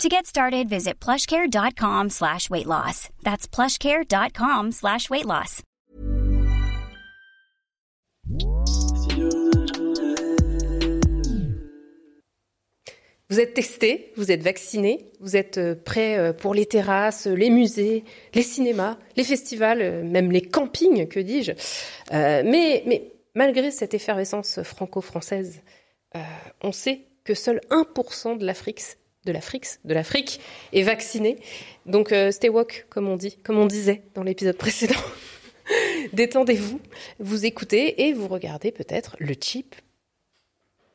To get started, visit plushcare.com slash weight loss. That's plushcare.com slash weight loss. Vous êtes testé, vous êtes vacciné, vous êtes euh, prêt euh, pour les terrasses, les musées, les cinémas, les festivals, euh, même les campings, que dis-je. mais, malgré cette effervescence franco-française, on sait que seul 1% de l'Afrique de l'Afrique, de l'Afrique est vacciné. Donc stay woke, comme on dit, comme on disait dans l'épisode précédent. Détendez-vous, vous écoutez et vous regardez peut-être le chip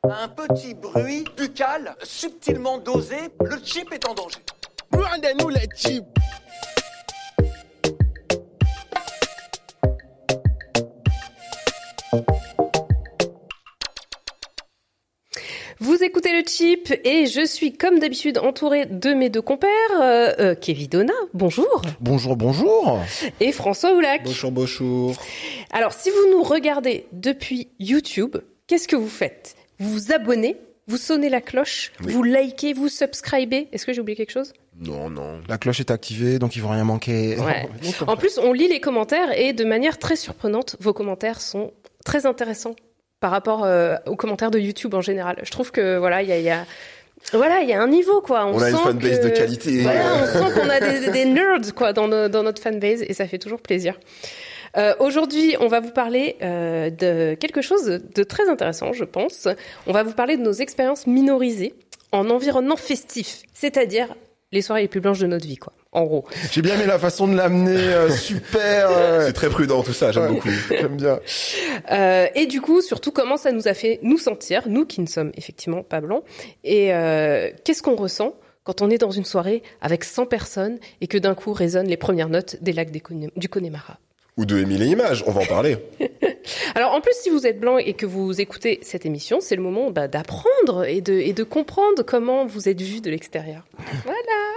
un petit bruit buccal subtilement dosé, le chip est en danger. Rendez-nous les chips Vous écoutez le chip et je suis comme d'habitude entourée de mes deux compères, euh, euh, Kevin Donna, bonjour. Bonjour, bonjour. Et François Oulac. Bonjour, bonjour. Alors, si vous nous regardez depuis YouTube, qu'est-ce que vous faites? Vous vous abonnez, vous sonnez la cloche, vous likez, vous subscribez. Est-ce que j'ai oublié quelque chose? Non, non. La cloche est activée, donc il ne va rien manquer. en plus, on lit les commentaires et de manière très surprenante, vos commentaires sont très intéressants par rapport euh, aux commentaires de YouTube en général. Je trouve que voilà, il y a, voilà, il y a un niveau quoi. On, a une fanbase de qualité. on sent qu'on a des, nerds quoi dans, dans notre fanbase et ça fait toujours plaisir. Euh, aujourd'hui, on va vous parler euh, de quelque chose de très intéressant, je pense. On va vous parler de nos expériences minorisées en environnement festif, c'est-à-dire les soirées les plus blanches de notre vie, quoi. En gros. J'ai bien aimé la façon de l'amener, euh, super. C'est très prudent tout ça, j'aime beaucoup. J'aime bien. et du coup, surtout, comment ça nous a fait nous sentir, nous qui ne sommes effectivement pas blancs, et qu'est-ce qu'on ressent quand on est dans une soirée avec 100 personnes et que d'un coup résonnent les premières notes des lacs du Connemara? Ou de Émile et Images, on va en parler. Alors en plus, si vous êtes blanc et que vous écoutez cette émission, c'est le moment bah, d'apprendre et de, et de comprendre comment vous êtes vu de l'extérieur. Voilà.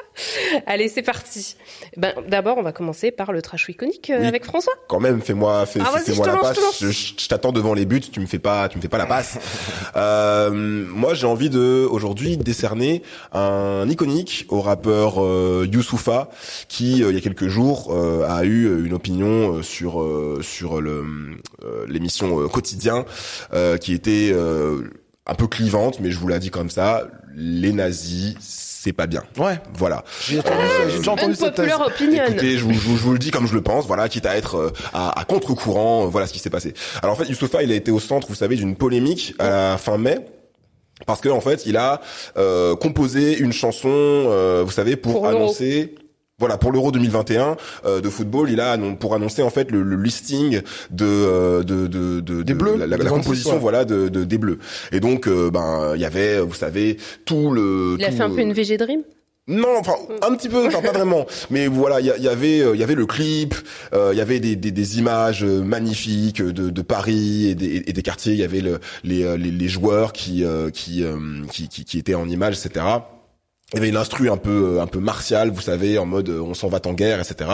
Allez, c'est parti. Ben, D'abord, on va commencer par le trash iconique euh, avec François. Quand même, fais-moi fais, ah, fais moi la passe. Je, t'attends devant les buts, tu me fais pas, tu me fais pas la passe. euh, moi, j'ai envie de aujourd'hui décerner un iconique au rappeur euh, Youssoufa qui, euh, il y a quelques jours, a eu une opinion sur sur le l'émission quotidien qui était un peu clivante, mais je vous l'ai dit comme ça, les nazis, c'est pas bien. Ouais. Voilà. J'ai déjà entendu cette thèse. Écoutez, je vous, je, vous, le dis comme je le pense, voilà, quitte à être à, à contre-courant, voilà ce qui s'est passé. Alors en fait, Youssoufa, il a été au centre, vous savez, d'une polémique à la fin mai. Parce que en fait, il a euh, composé une chanson, euh, vous savez, pour, annoncer voilà pour l'Euro 2021 euh, de football, il a pour annoncer en fait le, listing de euh, de, de, de, des bleus, la, composition voilà de, de, des bleus. Et donc euh, ben il y avait vous savez tout le Il a fait un peu une VG Dream? Non, enfin un petit peu, enfin pas vraiment, mais voilà, il y, avait, il y avait le clip, il y avait des, des, des images magnifiques de, de Paris et des, et des quartiers, il y avait le, les, les, les joueurs qui, qui, qui, qui, qui étaient en images, etc il y avait une instru un peu euh, un peu martial vous savez en mode euh, on s'en va en guerre etc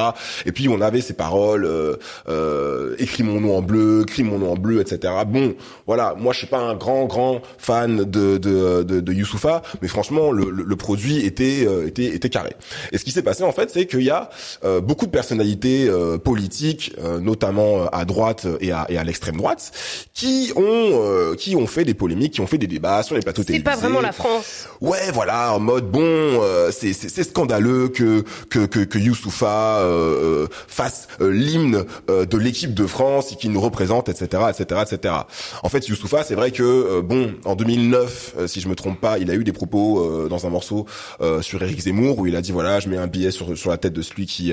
et puis on avait ces paroles euh, euh, écris mon nom en bleu écris mon nom en bleu etc bon voilà moi je suis pas un grand grand fan de de de, de Youssoufa mais franchement le, le, produit était était était carré. Et ce qui s'est passé en fait c'est qu'il y a beaucoup de personnalités politiques notamment à droite et à et à l'extrême droite qui ont qui ont fait des polémiques qui ont fait des débats sur les plateaux télévisés c'est pas vraiment la France. Ouais voilà en mode bon euh, c'est scandaleux que que que, Youssoufa euh, euh fasse l'hymne de l'équipe de France et qu'il nous représente, etc., etc., etc. En fait, Youssoufa, c'est vrai que bon, en 2009, si je me trompe pas, il a eu des propos dans un morceau sur Éric Zemmour où il a dit voilà, je mets un billet sur sur la tête de celui qui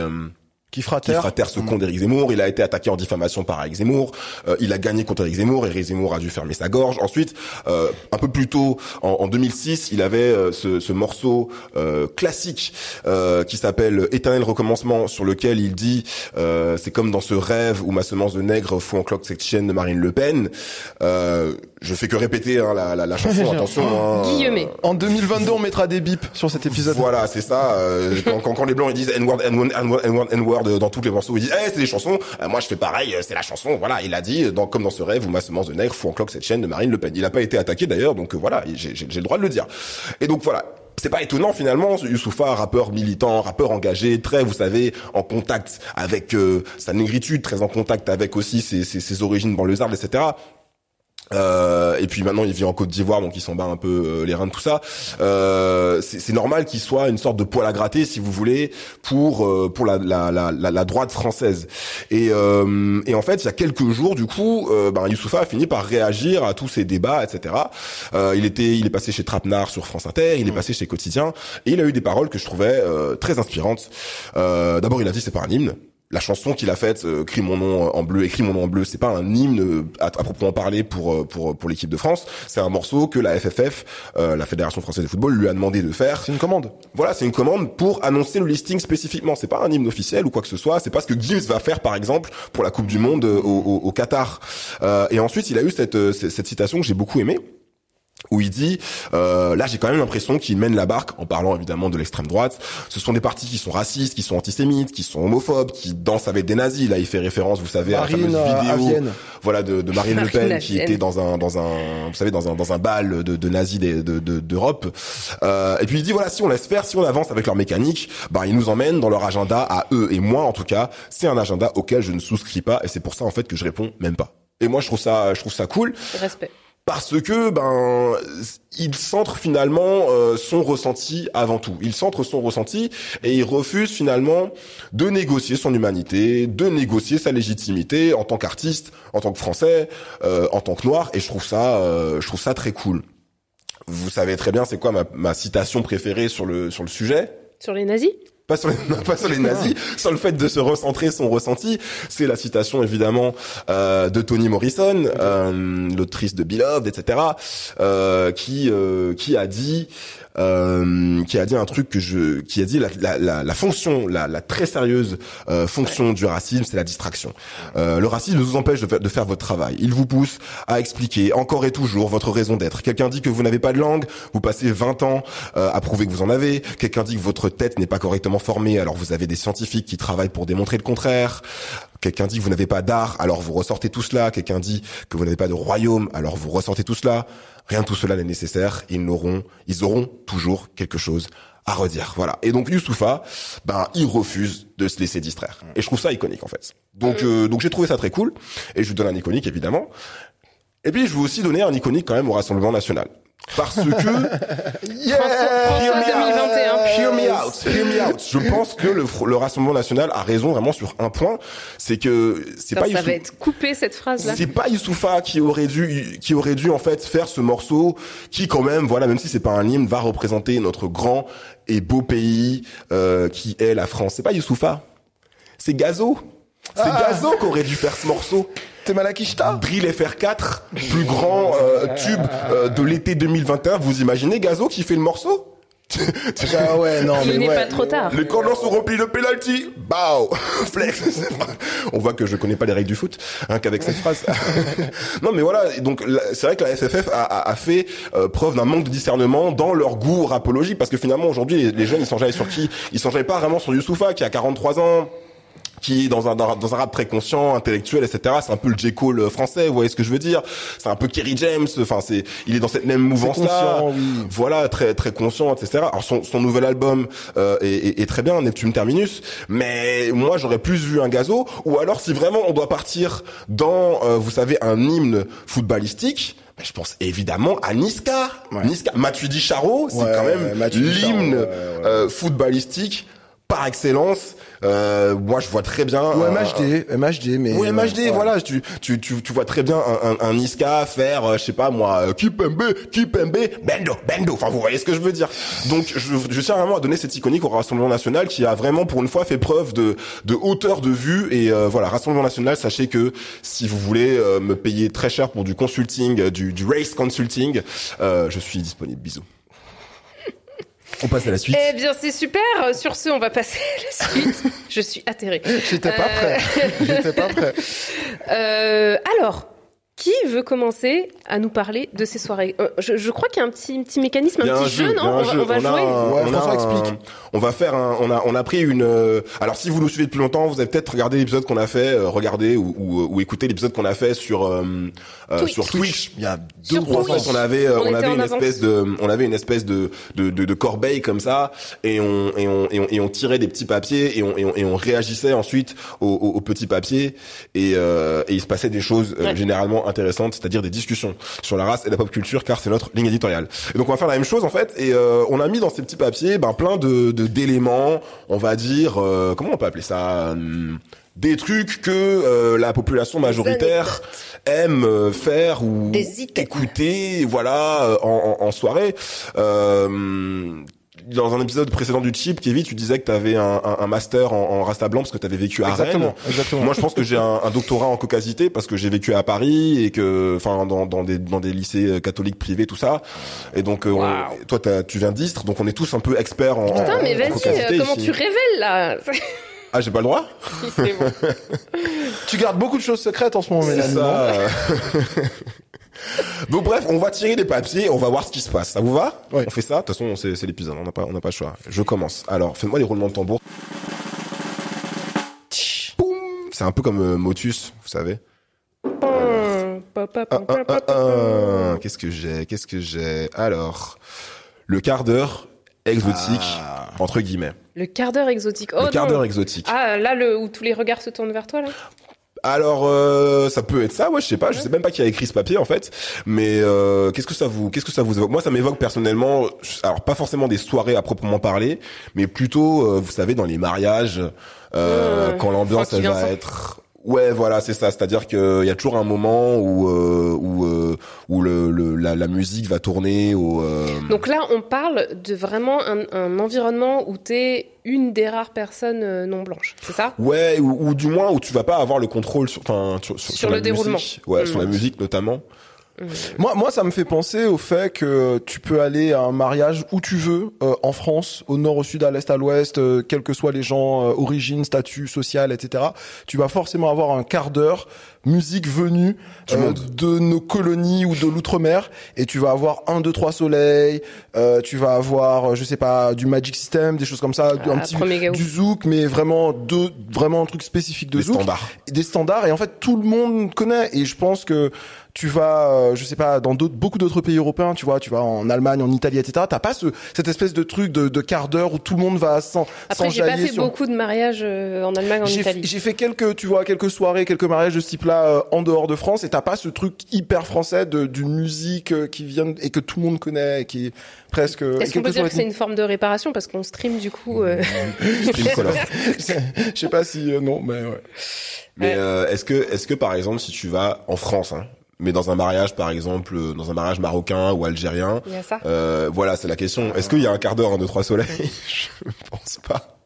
Qui fera qui taire ce con d'Éric Zemmour. Il a été attaqué en diffamation par Éric Zemmour. Euh, il a gagné contre Éric Zemmour. Éric Zemmour a dû fermer sa gorge. Ensuite, euh, un peu plus tôt, en, en 2006, il avait euh, ce, ce morceau euh, classique euh, qui s'appelle Éternel recommencement, sur lequel il dit euh, c'est comme dans ce rêve où ma semence de nègre fout en cloque cette chienne de Marine Le Pen. Euh, je fais que répéter hein, la, la, la chanson. Attention. hein. Guillemets. En 2022, on mettra des bips sur cet épisode. Voilà, c'est ça. euh, quand, quand, quand les blancs ils disent N-word, N-word, N-word, N-word, N-word euh, dans tous les morceaux, ils disent Eh, c'est des chansons. Euh, moi, je fais pareil. euh, C'est la chanson. Voilà, il a dit dans, comme dans ce rêve où ma semence de nègre fout en cloque cette chaîne de Marine Le Pen. Il a pas été attaqué d'ailleurs, donc euh, voilà, j'ai j'ai- j'ai le droit de le dire. Et donc voilà. C'est pas étonnant finalement, Youssoufa, rappeur militant, rappeur engagé, très, vous savez, en contact avec euh, sa négritude, très en contact avec aussi ses, ses, ses origines banlieusardes, etc. Euh, et puis maintenant il vit en Côte d'Ivoire donc il s'en bat un peu euh, les reins de tout ça. Euh, c'est normal qu'il soit une sorte de poil à gratter si vous voulez pour euh, pour la, la, la, la, droite française. Et, euh, et en fait il y a quelques jours du coup euh, ben, Youssoufa a fini par réagir à tous ces débats etc. Euh, il était il est passé chez Trapenard sur France Inter, il est passé chez Quotidien et il a eu des paroles que je trouvais euh, très inspirantes. Euh, D'abord il a dit c'est pas un hymne la chanson qu'il a faite, euh, "Crie mon nom en bleu", écrit mon nom en bleu, c'est pas un hymne euh, à, à proprement parler pour euh, pour pour l'équipe de France. C'est un morceau que la FFF, euh, la Fédération française de football, lui a demandé de faire. C'est une commande. Voilà, c'est une commande pour annoncer le listing spécifiquement. C'est pas un hymne officiel ou quoi que ce soit. C'est pas ce que Gims va faire, par exemple, pour la Coupe du Monde euh, au, au- au Qatar. Euh, et ensuite, il a eu cette euh, cette, cette citation que j'ai beaucoup aimée où il dit euh, là j'ai quand même l'impression qu'il mène la barque en parlant évidemment de l'extrême droite. Ce sont des partis qui sont racistes qui sont antisémites qui sont homophobes qui dansent avec des nazis. Là il fait référence vous savez Marine, à la euh, fameuse à vidéo Vienne. voilà de, de Marine Le Pen qui était dans un dans un vous savez dans un dans un bal de, de nazis des- de de- d'Europe. Euh, et puis il dit voilà si on laisse faire si on avance avec leur mécanique bah ils nous emmènent dans leur agenda à eux et moi en tout cas. C'est un agenda auquel je ne souscris pas et c'est pour ça en fait que je réponds même pas. Et moi je trouve ça je trouve ça cool. Respect. Parce que ben il centre finalement euh, son ressenti avant tout. Il centre son ressenti et il refuse finalement de négocier son humanité, de négocier sa légitimité en tant qu'artiste, en tant que français, euh, en tant que noir et je trouve ça euh, je trouve ça très cool. Vous savez très bien c'est quoi ma, ma citation préférée sur le sur le sujet? Sur les nazis? Pas sur les, pas sur les nazis, sur le fait de se recentrer son ressenti. C'est la citation évidemment euh, de Toni Morrison, euh, l'autrice de Beloved, etc., euh, qui euh, qui a dit euh, qui a dit un truc que je qui a dit la, la, la, la fonction la, la très sérieuse euh, fonction du racisme c'est la distraction. Euh, le racisme vous empêche de, fa- de faire votre travail. Il vous pousse à expliquer encore et toujours votre raison d'être. Quelqu'un dit que vous n'avez pas de langue vous passez 20 ans euh, à prouver que vous en avez. Quelqu'un dit que votre tête n'est pas correctement formée alors vous avez des scientifiques qui travaillent pour démontrer le contraire. Quelqu'un dit que vous n'avez pas d'art, alors vous ressortez tout cela. Quelqu'un dit que vous n'avez pas de royaume, alors vous ressortez tout cela. Rien de tout cela n'est nécessaire. Ils n'auront, ils auront toujours quelque chose à redire. Voilà. Et donc Youssoufa, ben il refuse de se laisser distraire. Et je trouve ça iconique en fait. Donc euh, donc j'ai trouvé ça très cool. Et je vous donne un iconique évidemment. Et puis je veux aussi donner un iconique quand même au Rassemblement National. Parce que Yeah François 2021. Hear me out, hear me out. Je pense que le, le Rassemblement National a raison vraiment sur un point, c'est que c'est pas Ça Youssou- va être coupé cette phrase-là. c'est pas Youssoufa qui aurait dû qui aurait dû en fait faire ce morceau qui quand même voilà même si c'est pas un hymne va représenter notre grand et beau pays euh, qui est la France. C'est pas Youssoufa. C'est Gazo. C'est Ah. Gazo qui aurait dû faire ce morceau. T'es Malakishta Drill FR4, plus grand euh, tube euh, de l'été 2021. Vous imaginez Gazo qui fait le morceau Ah ouais, non, mais Il n'est ouais. pas trop tard. Les corners sont remplis de penalty. Bao Flex. On voit que je connais pas les règles du foot, hein, qu'avec cette phrase. non, mais voilà. Donc, c'est vrai que la SFF a, a- a fait euh, preuve d'un manque de discernement dans leur goût rapologique, parce que finalement, aujourd'hui, les, les jeunes, ils s'enjaillent sur qui? Ils s'enjaillent pas vraiment sur Youssoufa, qui a 43 ans qui est dans un dans un rap très conscient, intellectuel, etc. C'est un peu le J Cole euh, français, vous voyez ce que je veux dire C'est un peu Kerry James. Enfin, c'est il est dans cette même mouvance là. conscient, oui. Voilà, très très conscient, etc. Alors son son nouvel album euh, est, est- est très bien, Neptune Terminus. Mais moi, j'aurais plus vu un Gazo. Ou alors, si vraiment on doit partir dans, euh, vous savez, un hymne footballistique. ben, je pense évidemment à Niska. Ouais. Niska. Matuidi Charo, c'est Ouais, quand même l'hymne ouais. euh, footballistique par excellence. Euh, moi, je vois très bien. Ou un- MHD, MHD, mais. oui, MHD, ouais. voilà, tu, tu, tu, tu vois très bien un, un, un Niska faire, euh, je sais pas moi, euh, Kipembe, Kipembe, Bendo, Bendo, enfin vous voyez ce que je veux dire. Donc je, je tiens vraiment à donner cette iconique au Rassemblement National qui a vraiment pour une fois fait preuve de, de hauteur de vue et euh, voilà, Rassemblement National, sachez que si vous voulez euh, me payer très cher pour du consulting, euh, du, du race consulting, euh, je suis disponible, bisous. On passe à la suite. Eh bien, c'est super. Sur ce, on va passer à la suite. Je suis atterrée. J'étais pas prêt. J'étais pas prêt. Euh, alors, qui veut commencer à nous parler de ces soirées Euh, je, je crois qu'il y a un petit, petit mécanisme, un a petit jeu, non un On va, jeu. on va a jouer. un- Ouais, on a un- explique. On va faire un, on a, on a pris une. euh, alors si vous nous suivez depuis longtemps, vous avez peut-être regardé l'épisode qu'on a fait, euh, regardé ou, ou, ou écouté l'épisode qu'on a fait sur euh, euh, Twitch. sur Twitch. Il y a deux Sur fait, Twitch. on avait, euh, On on, était avait une avance. espèce de, on avait une espèce de de, de, de corbeille comme ça, et on et on, et on et on tirait des petits papiers et on et on, et on réagissait ensuite aux, aux, aux petits papiers et euh, et il se passait des choses euh, Ouais. généralement intéressantes, c'est-à-dire des discussions sur la race et la pop culture, car c'est notre ligne éditoriale. Et donc on va faire la même chose en fait, et euh, on a mis dans ces petits papiers ben plein de de- d'éléments, on va dire, euh, comment on peut appeler ça. hum, des trucs que euh, la population majoritaire aime euh, faire ou écouter, voilà, euh, en, en, en soirée. Euh, dans un épisode précédent du Chip, Kevin, tu disais que tu avais un, un, un master en, en Rasta Blanc parce que tu avais vécu à Exactement, Rennes. exactement. Moi, je pense que j'ai un, un doctorat en caucasité parce que j'ai vécu à Paris et que, enfin, dans, dans des dans des lycées euh, catholiques privés, tout ça. Et donc, euh, on- Waouh. toi, t'as- tu viens d'Istres, donc on est tous un peu experts en. Putain, en- mais vas-y, euh, comment ici. tu révèles là Ah, j'ai pas le droit. Si, c'est bon. Tu gardes beaucoup de choses secrètes en ce moment, C'est Mélanie. ça. Donc bref, on va tirer les papiers, on va voir ce qui se passe. Ça vous va Ouais. On fait ça. De toute façon, c'est l'épisode. On n'a pas, on n'a pas le choix. Je commence. Alors, faites-moi les roulements de tambour. C'est un peu comme euh, Motus, vous savez. Qu'est-ce que j'ai Qu'est-ce que j'ai? Alors, le quart d'heure exotique entre guillemets. Le quart d'heure exotique. Oh le quart d'heure exotique. Ah, là, le, où tous les regards se tournent vers toi, là Alors euh, ça peut être ça, ouais, je sais pas, je sais même pas qui a écrit ce papier en fait, mais euh, qu'est-ce que ça vous qu'est-ce que ça vous évoque Moi ça m'évoque personnellement alors pas forcément des soirées à proprement parler, mais plutôt euh, vous savez dans les mariages euh, Mmh, quand l'ambiance va être Ouais, voilà, c'est ça. C'est-à-dire qu'il y a toujours un moment où euh, où euh, où le, le la, la musique va tourner au. euh, Donc là, on parle de vraiment un, un environnement où t'es une des rares personnes euh, non blanches, c'est ça? Ouais, ou, ou du moins où tu vas pas avoir le contrôle sur, enfin, sur, sur, le déroulement. musique. Ouais, sur Mm. la musique notamment. Moi, moi, ça me fait penser au fait que tu peux aller à un mariage où tu veux, euh, en France, au nord, au sud, à l'est, à l'ouest, euh, quels que soient les gens, euh, origine, statut social, etc. Tu vas forcément avoir un quart d'heure musique venue euh, de nos colonies ou de l'outre-mer, et tu vas avoir un, deux, trois soleils. euh, tu vas avoir, euh, je sais pas, du Magic System, des choses comme ça, du- un Ah, petit du zouk, mais vraiment deux, vraiment un truc spécifique de Les zouk standards. des standards et en fait tout le monde connaît et je pense que tu vas euh, je sais pas dans d'autres beaucoup d'autres pays européens tu vois tu vas en Allemagne en Italie etc t'as pas ce cette espèce de truc de, de quart d'heure où tout le monde va sans Après, j'ai pas fait sur beaucoup de mariages euh, en Allemagne, en j'ai Italie. j'ai fait quelques tu vois quelques soirées quelques mariages de ce type-là euh, en dehors de France et t'as pas ce truc hyper français de d'une musique euh, qui vient et que tout le monde connaît et qui est presque Est-ce qu'on peut dire que c'est une forme de réparation? Parce qu'on stream du coup euh, Stream color. je sais pas si euh, non mais ouais Mais euh, est-ce que est-ce que par exemple si tu vas en France, hein, mais dans un mariage par exemple, euh, dans un mariage marocain ou algérien, Il y a ça. euh, voilà c'est la question. Est-ce qu'il y a un quart d'heure, un deux trois soleils? Je pense pas.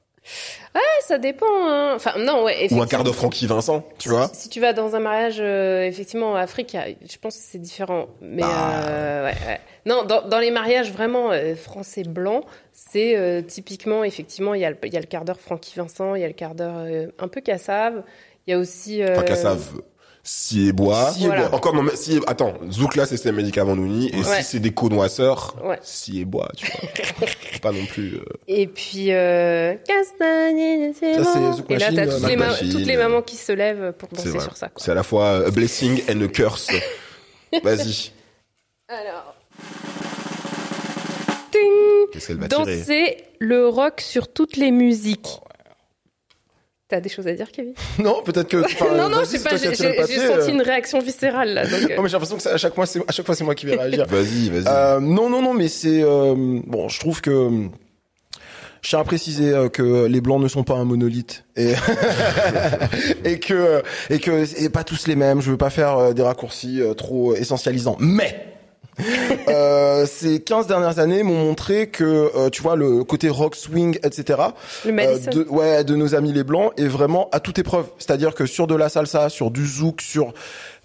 Ouais, ça dépend. Hein. Enfin, non, ouais. Ou un quart d'heure Francky Vincent, tu vois? Si tu vas dans un mariage, euh, effectivement, en Afrique, je pense que c'est différent. Mais Bah. euh, ouais, ouais. Non, dans, dans les mariages vraiment euh, français blancs, c'est typiquement, effectivement, il y, a le- il y a le quart d'heure Francky Vincent, il y a le quart d'heure un peu Cassave, il y a aussi. Enfin Cassave, si et bois. Si et Voilà. bois. Encore non mais si attends, Zouk là c'est ses médicaments Nouni et Ouais. si c'est des connoisseurs, Ouais. si et bois, tu vois. Pas non plus. euh, Et puis, euh, Castagne, c'est bon. Et là, t'as euh, toutes, Zouk les ma- toutes les euh, mamans qui se lèvent pour danser sur ça. Quoi. C'est à la fois a blessing and a curse. Vas-y. Alors. Ting Qu'est-ce qu'elle va tirer? Danser le rock sur toutes les musiques. T'as des choses à dire, Kevin? Non peut-être que Non, non, je sais pas, j'ai senti euh. une réaction viscérale là. Donc, euh, Non mais j'ai l'impression que c'est- à chaque fois c'est à chaque fois c'est moi qui vais réagir. Vas-y, vas-y. Euh, non non non mais c'est euh, bon je trouve que Je tiens à préciser euh, que les blancs ne sont pas un monolithe et et que et que et pas tous les mêmes. Je veux pas faire euh, des raccourcis euh, trop essentialisants, mais euh, ces 15 dernières années m'ont montré que euh, tu vois le côté rock swing etc Le Madison. de ouais de nos amis les blancs est vraiment à toute épreuve c'est-à-dire que sur de la salsa sur du zouk sur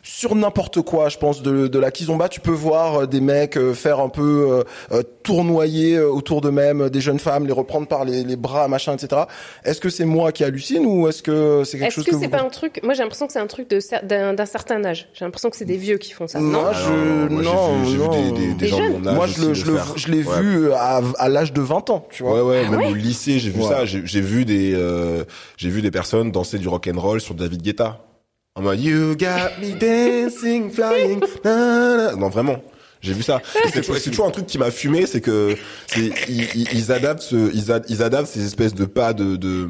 sur n'importe quoi, je pense de, de la kizomba, tu peux voir euh, des mecs euh, faire un peu euh, euh, tournoyer autour d'eux-mêmes des jeunes femmes, les reprendre par les, les bras, machin, etc. Est-ce que c'est moi qui hallucine ou est-ce que c'est quelque Est-ce chose que, que, c'est vous... pas un truc Moi, j'ai l'impression que c'est un truc de d'un d'un certain âge. J'ai l'impression que c'est des vieux qui font ça. Non, Moi, Ah je non, moi, j'ai non, vu- j'ai vu, des, des, des Des gens de jeunes. mon âge Moi, je le, aussi je le le, faire. je l'ai Ouais. vu à, à l'âge de 20 ans, tu vois. Ouais ouais, Ah même ouais au lycée, j'ai vu Ouais. ça, j'ai j'ai vu des euh, j'ai vu des personnes danser du rock and roll sur David Guetta. En mode You got me dancing flying. na, na. Non vraiment. J'ai vu ça. C'est toujours un truc qui m'a fumé, c'est que c'est ils, ils- ils adaptent ce, ils, ad- ils adaptent ces espèces de pas de de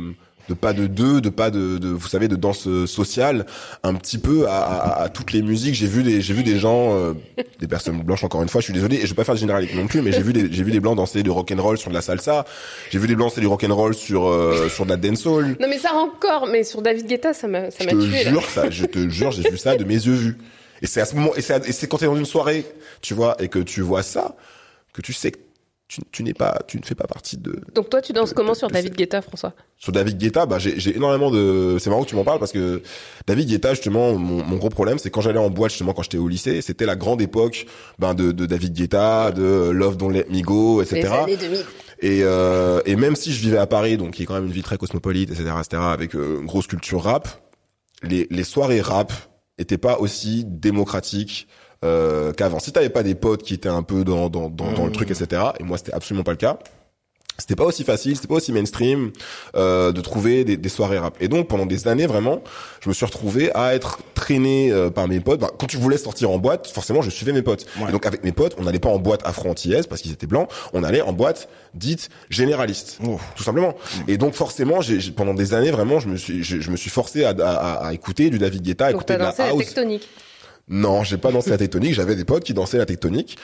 de pas de deux, de pas de, de vous savez de danse euh, sociale, un petit peu à, à, à toutes les musiques. J'ai vu des j'ai vu des gens, euh, des personnes blanches encore une fois. Je suis désolé et je vais pas faire de généralité non plus, mais j'ai vu des j'ai vu des blancs danser du rock and roll sur de la salsa. J'ai vu des blancs danser du rock and roll sur euh, sur de la dancehall. Non, mais ça encore. Mais sur David Guetta, ça m'a ça Je m'a te tué. là. jure ça, je te jure, j'ai vu ça de mes yeux vus. Et c'est à ce moment et c'est à- et c'est quand t'es dans une soirée, tu vois, et que tu vois ça, que tu sais que tu, tu n'es pas, tu ne fais pas partie de, Donc toi, tu danses de- comment de- sur de David Guetta, François? Sur David Guetta, bah j'ai j'ai énormément de. C'est marrant que tu m'en parles parce que David Guetta, justement, mon, mon gros problème, c'est quand j'allais en boîte, justement, quand j'étais au lycée, c'était la grande époque, ben de, de David Guetta, de Love Don't Let Me Go, etc. Les années 2000. Et euh, et même si je vivais à Paris, donc qui est quand même une ville très cosmopolite, etc., etc., avec euh, une grosse culture rap, les les soirées rap étaient pas aussi démocratiques. Euh, qu'avant. Si t'avais pas des potes qui étaient un peu dans dans dans, dans le truc, etc. Et moi, c'était absolument pas le cas c'était pas aussi facile, c'était pas aussi mainstream euh, de trouver des, des soirées rap. Et donc pendant des années vraiment, je me suis retrouvé à être traîné euh, par mes potes. Ben, quand tu voulais sortir en boîte, forcément je suivais mes potes. Ouais. Et donc avec mes potes, on n'allait pas en boîte afro-antillaise parce qu'ils étaient blancs, on allait en boîte dite généraliste, tout simplement. Et donc forcément, j'ai, j'ai- pendant des années vraiment, je me suis, je, je me suis forcé à, à, à- à écouter du David Guetta, à écouter de la house. tectonique. Non, j'ai pas dansé la tectonique. J'avais des potes qui dansaient la tectonique,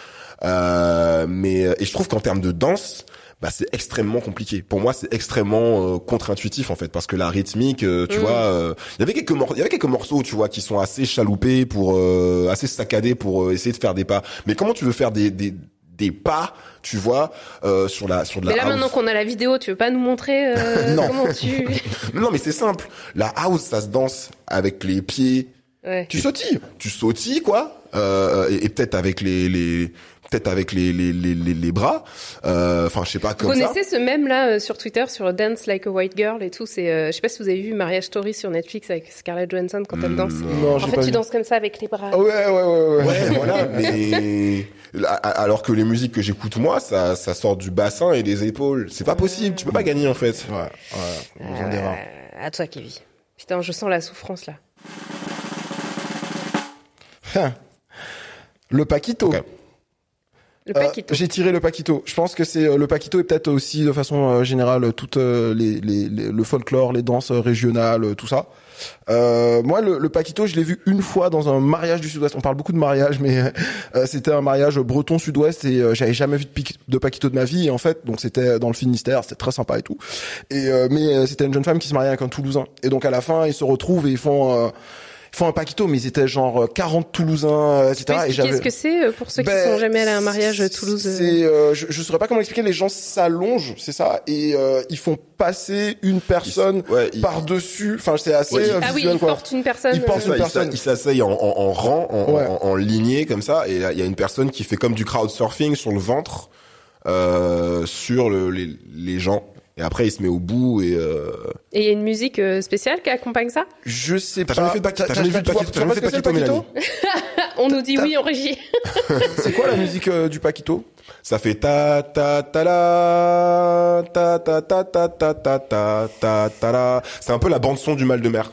euh, mais et je trouve qu'en termes de danse, bah c'est extrêmement compliqué. Pour moi, c'est extrêmement euh, contre-intuitif en fait, parce que la rythmique, euh, tu Mm. vois, euh, il y avait quelques morceaux, il y avait quelques morceaux, tu vois, qui sont assez chaloupés pour, euh, assez saccadés pour euh, essayer de faire des pas. Mais comment tu veux faire des des des pas, tu vois, euh, sur la sur de la Mais là, house? maintenant qu'on a la vidéo, tu veux pas nous montrer euh, Non. comment tu... Non, mais c'est simple. La house, ça se danse avec les pieds, Ouais. tu sautilles, tu sautilles quoi, euh, et, et peut-être avec les, les peut-être avec les les, les, les, les bras, euh, enfin je sais pas Vous comme ça. connaissez ce même là euh, sur Twitter sur Dance Like a White Girl et tout c'est euh, je sais pas si vous avez vu Mariage Story sur Netflix avec Scarlett Johansson quand elle Hmm, danse. Non, En fait, pas tu vu. danses comme ça avec les bras. Ouais, ouais, ouais, ouais. Ouais, voilà, mais alors que les musiques que j'écoute moi, ça ça sort du bassin et des épaules. C'est pas possible, tu peux pas gagner en fait. Ouais, ouais. on en dira. Euh, à toi, Kevin. Putain, je sens la souffrance là. Hein. Le Paquito. Ok. Le Euh, paquito. J'ai tiré le Paquito. Je pense que c'est euh, le Paquito et peut-être aussi de façon euh, générale tout les, les, les- le folklore, les danses euh, régionales, euh, tout ça. Euh, moi, le, le Paquito, je l'ai vu une fois dans un mariage du Sud-Ouest. On parle beaucoup de mariage, mais euh, c'était un mariage breton Sud-Ouest et euh, j'avais jamais vu de, de Paquito de ma vie. Et en fait, donc c'était dans le Finistère, c'était très sympa et tout. Et euh, mais euh, c'était une jeune femme qui se mariait avec un Toulousain. Et donc à la fin, ils se retrouvent et ils font euh, ils font un Paquito, mais ils étaient genre euh, 40 Toulousains, euh, Tu peux etc. Et expliquer j'avais ce que c'est euh, pour ceux qui ben, sont jamais allés à un mariage Toulouse euh, C'est, euh, je, je saurais pas comment expliquer. Les gens s'allongent, c'est ça, et euh, ils font passer une personne Ils- ouais, ils- par dessus. Enfin, c'est assez Ouais, ils- euh, Ah oui, ils quoi. portent une personne. Ils portent euh, une Ça, personne. il s'a- il s'asseye en, en, en rang, en, Ouais. en, en lignée comme ça, et il y a une personne qui fait comme du crowdsurfing sur le ventre, euh, sur le, les, les gens. Et après, il se met au bout et euh... Et il y a une musique euh, spéciale qui accompagne ça Je sais T'as pas. jamais fait de Paquito- t'as jamais vu de Paquito- t'as jamais fait Paquito, Paquito On nous dit T'as- oui en régie. C'est quoi la musique euh, du Paquito ça fait ta ta ta la ta ta ta ta ta ta ta ta ta la. C'est un peu la bande son du mal de mer.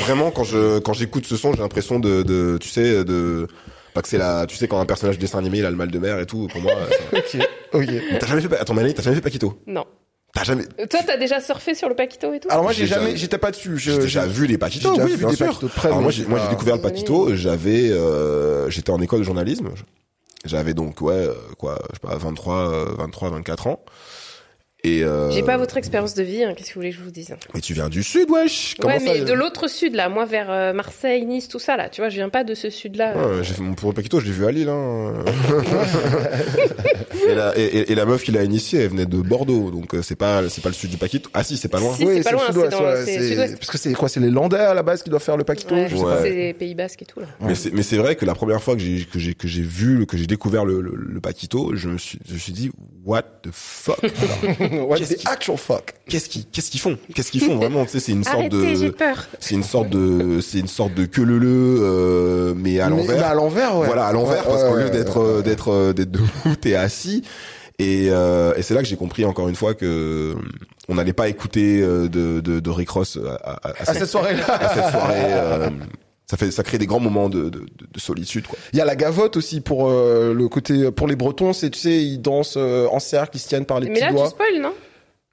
Vraiment, quand je quand j'écoute ce son, j'ai l'impression de de tu sais de pas que c'est la tu sais quand un personnage de dessin animé il a le mal de mer et tout. Pour moi, euh, Ok, ok. t'as jamais fait attends Mélanie, t'as jamais fait Paquito Non. T'as jamais Euh, Toi, t'as déjà surfé sur le paquito et tout Alors moi, j'ai jamais, j'étais pas dessus. J'ai déjà vu les Paquitos, j'ai déjà oui, vu bien des. Paquitos de près, Alors moi, j'ai pas- découvert le. Paquito, j'avais, euh, j'étais en école de journalisme. J'avais donc, ouais, euh, quoi, je sais pas, 23, euh, 23, 24 ans. Et euh, J'ai pas votre expérience de vie, hein, qu'est-ce que vous voulez que je vous dise? Mais tu viens du sud, wesh. Comment Ouais, ça mais de l'autre sud, là, moi vers euh, Marseille, Nice, tout ça, là, tu vois, je viens pas de ce sud-là. Ouais, j'ai fait mon pour le Paquito, je l'ai vu à Lille. Hein. et, la, et, et- et la meuf qui l'a initiée, elle venait de Bordeaux, donc euh, c'est pas c'est pas le sud du Paquito. Ah si, c'est pas loin. Si, c'est pas le loin, sud-ouest, c'est dans- ouais, c'est c'est- sud-ouest. Parce que c'est quoi C'est les Landais à la base qui doivent faire le paquito Ouais, je sais pas. c'est les Pays Basques et tout, là. Mais c'est mais c'est vrai que la première fois que j'ai que j'ai que j'ai vu que j'ai découvert le, le, le Paquito, je me suis je me suis dit what the fuck. Ouais, Qu'est-ce c'est qui- action fuck. Qu'est-ce qu'ils qu'est-ce qu'ils font? Qu'est-ce qu'ils font vraiment? Tu sais, c'est une sorte Arrêtez, de peur. c'est une sorte de c'est une sorte de queue leu leu euh, mais à Mais- mais l'envers. à l'envers, ouais. Voilà, à l'envers Ouais, parce qu'au lieu d'être ouais, euh, ouais. d'être euh, d'être debout, t'es assis. Et, euh, et c'est là que j'ai compris encore une fois que euh, on n'allait pas écouter de, de, de Rick Ross à, à, à À cette, cette soirée-là. à cette soirée. euh, ça fait ça crée des grands moments de, de, de, de solitude quoi. Il y a la gavotte aussi pour euh, le côté pour les Bretons, c'est tu sais ils dansent euh, en cercle, ils se tiennent par les Mais petits là, tu doigts. spoil, non?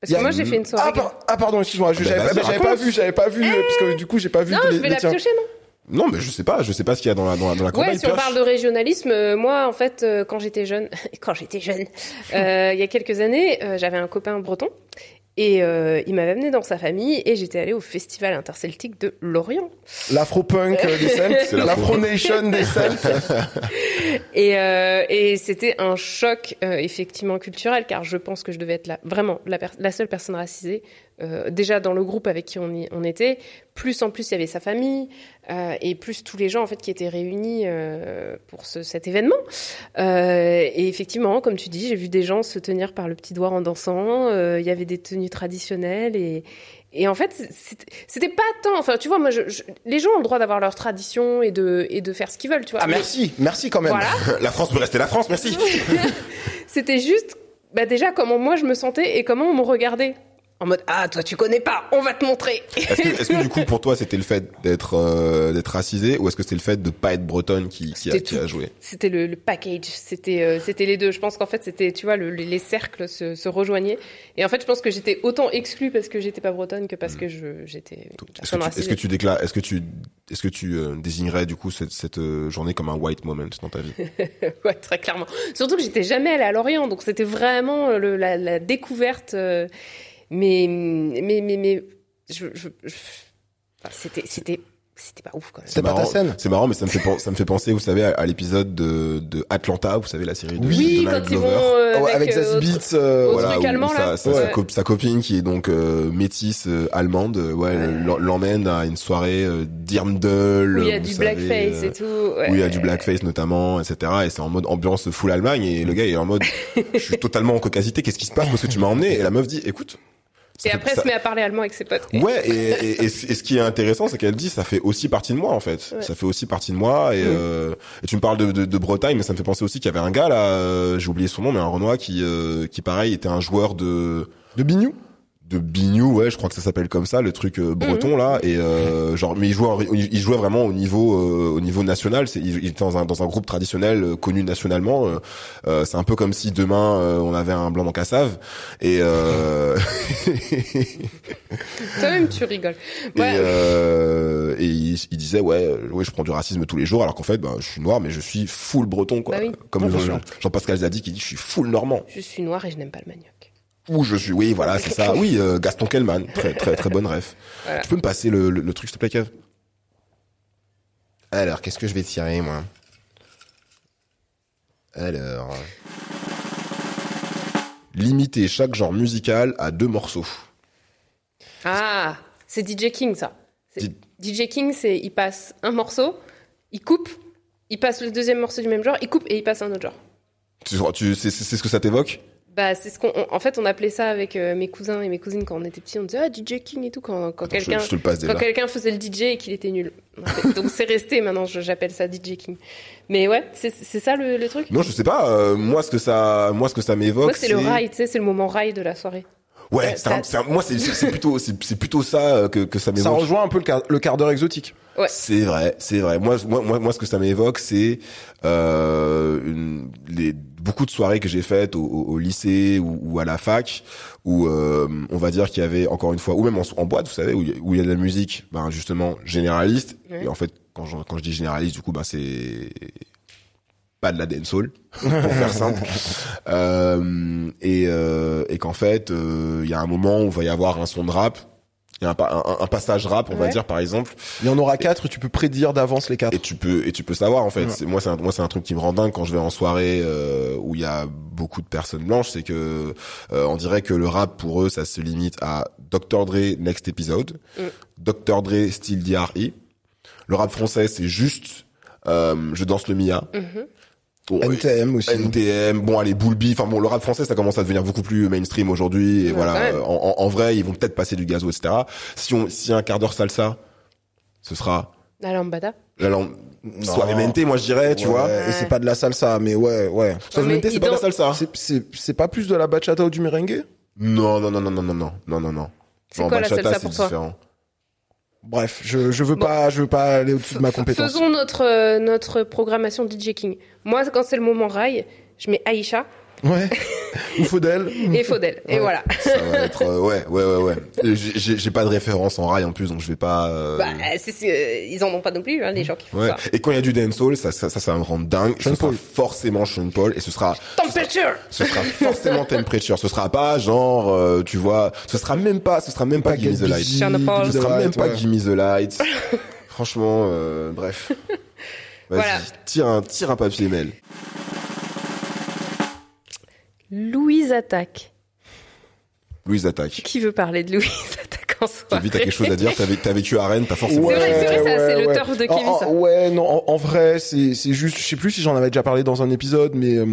Parce que moi, j'ai fait une soirée. Ah, par- ah, pardon, excuse-moi, je- Ah, bah, j'avais bah, pas vu, j'avais pas vu euh, parce que du coup j'ai pas vu non, les, je vais la tiens. piocher, non? Non mais je sais pas, je sais pas ce qu'il y a dans la dans la, dans la campagne. Ouais, si on parle de régionalisme, euh, moi, en fait, euh, quand j'étais jeune, quand j'étais jeune, euh, il y a quelques années, euh, j'avais un copain breton et euh, il m'avait amené dans sa famille et j'étais allée au festival interceltique de Lorient. L'afro-punk euh, des Celtes, l'afro-nation des Celtes. Et, euh, et c'était un choc euh, effectivement culturel car je pense que je devais être là, vraiment la, per- la seule personne racisée euh, déjà dans le groupe avec qui on, y, on était. Plus en plus il y avait sa famille euh, et plus tous les gens en fait qui étaient réunis euh, pour ce, cet événement. Euh, et effectivement, comme tu dis, j'ai vu des gens se tenir par le petit doigt en dansant. Il y avait des tenues traditionnelles et et en fait, c'était- pas tant. Enfin, tu vois, moi, je, je- les gens ont le droit d'avoir leur tradition et de et de faire ce qu'ils veulent, tu vois. Ah merci, merci quand même. Voilà. La France peut rester la France, merci. C'était juste, bah déjà comment moi je me sentais et comment on me regardait. En mode ah toi tu connais pas, on va te montrer. Est-ce que, du coup pour toi c'était le fait d'être euh, d'être racisé ou est-ce que c'était le fait de pas être bretonne qui qui a, qui a joué? C'était le, le package, c'était euh, c'était les deux. Je pense qu'en fait c'était tu vois le- les, les cercles se, se rejoignaient et en fait je pense que j'étais autant exclue parce que j'étais pas bretonne que parce que je j'étais Est-ce que tu déclares, est-ce que tu, est-ce que tu euh, désignerais du coup cette, cette euh, journée comme un white moment dans ta vie? Ouais, très clairement. Surtout que j'étais jamais allée à Lorient, donc c'était vraiment euh, le, la, la découverte. Mais, mais, mais, mais, je, je, je- enfin, c'était, c'était, c'était pas ouf quand même. C'est pas ta marrant, scène C'est marrant, mais ça me fait pen- ça me fait penser, vous savez, à, à l'épisode de, de Atlanta, vous savez la série de Oui, Donald quand ils Glover. vont euh, Ah ouais, avec euh, Beetz, euh, Voilà, allemand, sa, sa, Ouais. sa co- sa copine qui est donc euh, métisse euh, allemande, euh, ouais, l'emmène à une soirée euh, d'Irmdel. où il y a du savez, blackface euh, et tout. ouais. où il y a du blackface notamment, etc. Et c'est en mode ambiance full Allemagne et le gars est en mode, je suis totalement en caucasité, qu'est-ce qui se passe? Parce que tu m'as emmené Et la meuf dit, écoute. Et après, ça- se met à parler allemand avec ses potes. Ouais, et, et, et, ce et ce qui est intéressant, c'est qu'elle dit, ça fait aussi partie de moi en fait. Ouais. Ça fait aussi partie de moi. Et, euh, et tu me parles de, de, de Bretagne, mais ça me fait penser aussi qu'il y avait un gars là, euh, j'ai oublié son nom, mais un Renoir qui, euh, qui pareil était un joueur de de Bignou? De Bignou, ouais, je crois que ça s'appelle comme ça, le truc euh, breton là, et euh, genre, mais il jouait, en- il jouait vraiment au niveau, euh, au niveau national. C'est, il, il était dans un, dans un groupe traditionnel euh, connu nationalement. euh, euh, c'est un peu comme si demain euh, on avait un blanc dans Cassave et euh, Toi-même, tu rigoles. et, Ouais. euh, et il, il disait ouais, ouais, je prends du racisme tous les jours, alors qu'en fait, ben, je suis noir, mais je suis full breton quoi. Bah oui. Comme Ouais, Jean-. Jean-Pascal Zadi qui dit je suis full normand. Je suis noire et je n'aime pas le manioc. Ou je suis, oui, voilà, c'est ça. Oui, euh, Gaston Kellman, très très très bonne ref. Voilà. Tu peux me passer le, le, le truc s'il te plaît, Kev? Alors, qu'est-ce que je vais tirer moi? Alors, limiter chaque genre musical à deux morceaux. Ah, c'est DJ King, ça. DJ King, c'est il passe un morceau, il coupe, il passe le deuxième morceau du même genre, il coupe et il passe un autre genre. Tu, tu c'est c'est ce que ça t'évoque? Bah, c'est ce qu'on, on- en fait, on appelait ça avec euh, mes cousins et mes cousines quand on était petits. On disait ah DJ King et tout quand, quand quelqu'un, je te le passe déjà. quand quelqu'un faisait le DJ et qu'il était nul. Donc c'est resté. Maintenant, je- j'appelle ça DJ King. Mais ouais, c'est, c'est ça le, le truc? Non, je sais pas. euh, moi, ce que ça, moi, ce que ça m'évoque, Moi, c'est le rail, tu sais, c'est le moment rail de la soirée. Ouais, Ouais, c'est un- ça- un- moi, c'est c'est plutôt, c'est c'est plutôt ça euh, que que ça Ça m'évoque. rejoint un peu le quart, le quart d'heure exotique. C'est vrai, c'est vrai. Moi, moi, moi, moi, ce que ça m'évoque, c'est euh, une- les beaucoup de soirées que j'ai faites au, au- au lycée ou, ou à la fac, où euh, on va dire qu'il y avait encore une fois, ou même en, en boîte, vous savez, où il y a- y de la musique, ben justement généraliste. Ouais. Et en fait, quand je, quand je dis généraliste, du coup, ben c'est pas de la dancehall, pour faire simple. Euh, et euh, et qu'en fait, euh, il y a un moment où il va y avoir un son de rap, il y a un, un, un passage rap, on va dire par exemple, Il y en aura quatre, tu peux prédire d'avance les quatre. et tu peux et tu peux savoir en fait. Ouais. Moi c'est un, moi c'est un truc qui me rend dingue quand je vais en soirée euh, où il y a beaucoup de personnes blanches, c'est que euh, on dirait que le rap pour eux ça se limite à Dr Dre Next Episode, Mm. Dr Dre Still D.R.E. Le rap français c'est juste euh, je danse le Mia. Mhm. Bon, NTM aussi. NTM, bon allez Boulby, enfin bon le rap français ça commence à devenir beaucoup plus mainstream aujourd'hui et Ouais, voilà euh, en, en- en vrai ils vont peut-être passer du gazo etc. Si on si un quart d'heure salsa, ce sera La lambada. la Non. soirée mentée moi je dirais tu Ouais, vois. Et c'est pas de la salsa, mais ouais, ouais. Mentée il c'est pas de la salsa. C'est, pas plus de la bachata ou du merengue? Non non non non non non non non non non. C'est quoi la bachata, salsa c'est pour toi? différent. Bref, je, je veux Bon. pas, je veux pas aller au-dessus de ma compétence. Faisons notre, euh, notre programmation DJ King. Moi, quand c'est le moment rail, je mets Aïcha Ouais. ou Faudel. et Faudel. Et Ouais. voilà. Ça va être euh, ouais ouais ouais ouais. Et J'ai pas de référence en rail en plus donc je vais pas. euh, Bah, euh, ils en ont pas non plus, hein, les gens qui font Ouais. ça. Et quand il y a du dancehall, ça, ça, ça, ça va me rendre dingue. Sean ce sera Paul. forcément Sean Paul et ce sera, Temperature ce sera forcément Temperature. Ce sera pas genre, euh, tu vois, ce sera même pas, ce sera même pas, Gimme the Light. Ce sera même pas. Gimme the Light. Franchement, euh, bref. Vas-y, Voilà. tire un, tire un papier mail. Louise Attaque. Louise attaque. Qui veut parler de Louise Attaque en T'as soirée vite, t'as quelque chose à dire. T'as vécu, t'as vécu à Rennes, t'as forcément. C'est vrai, c'est vrai, ça, c'est le ouais. turf de Kevin, ça. ouais, non, en, en vrai, c'est c'est juste, je sais plus si j'en avais déjà parlé dans un épisode, mais euh,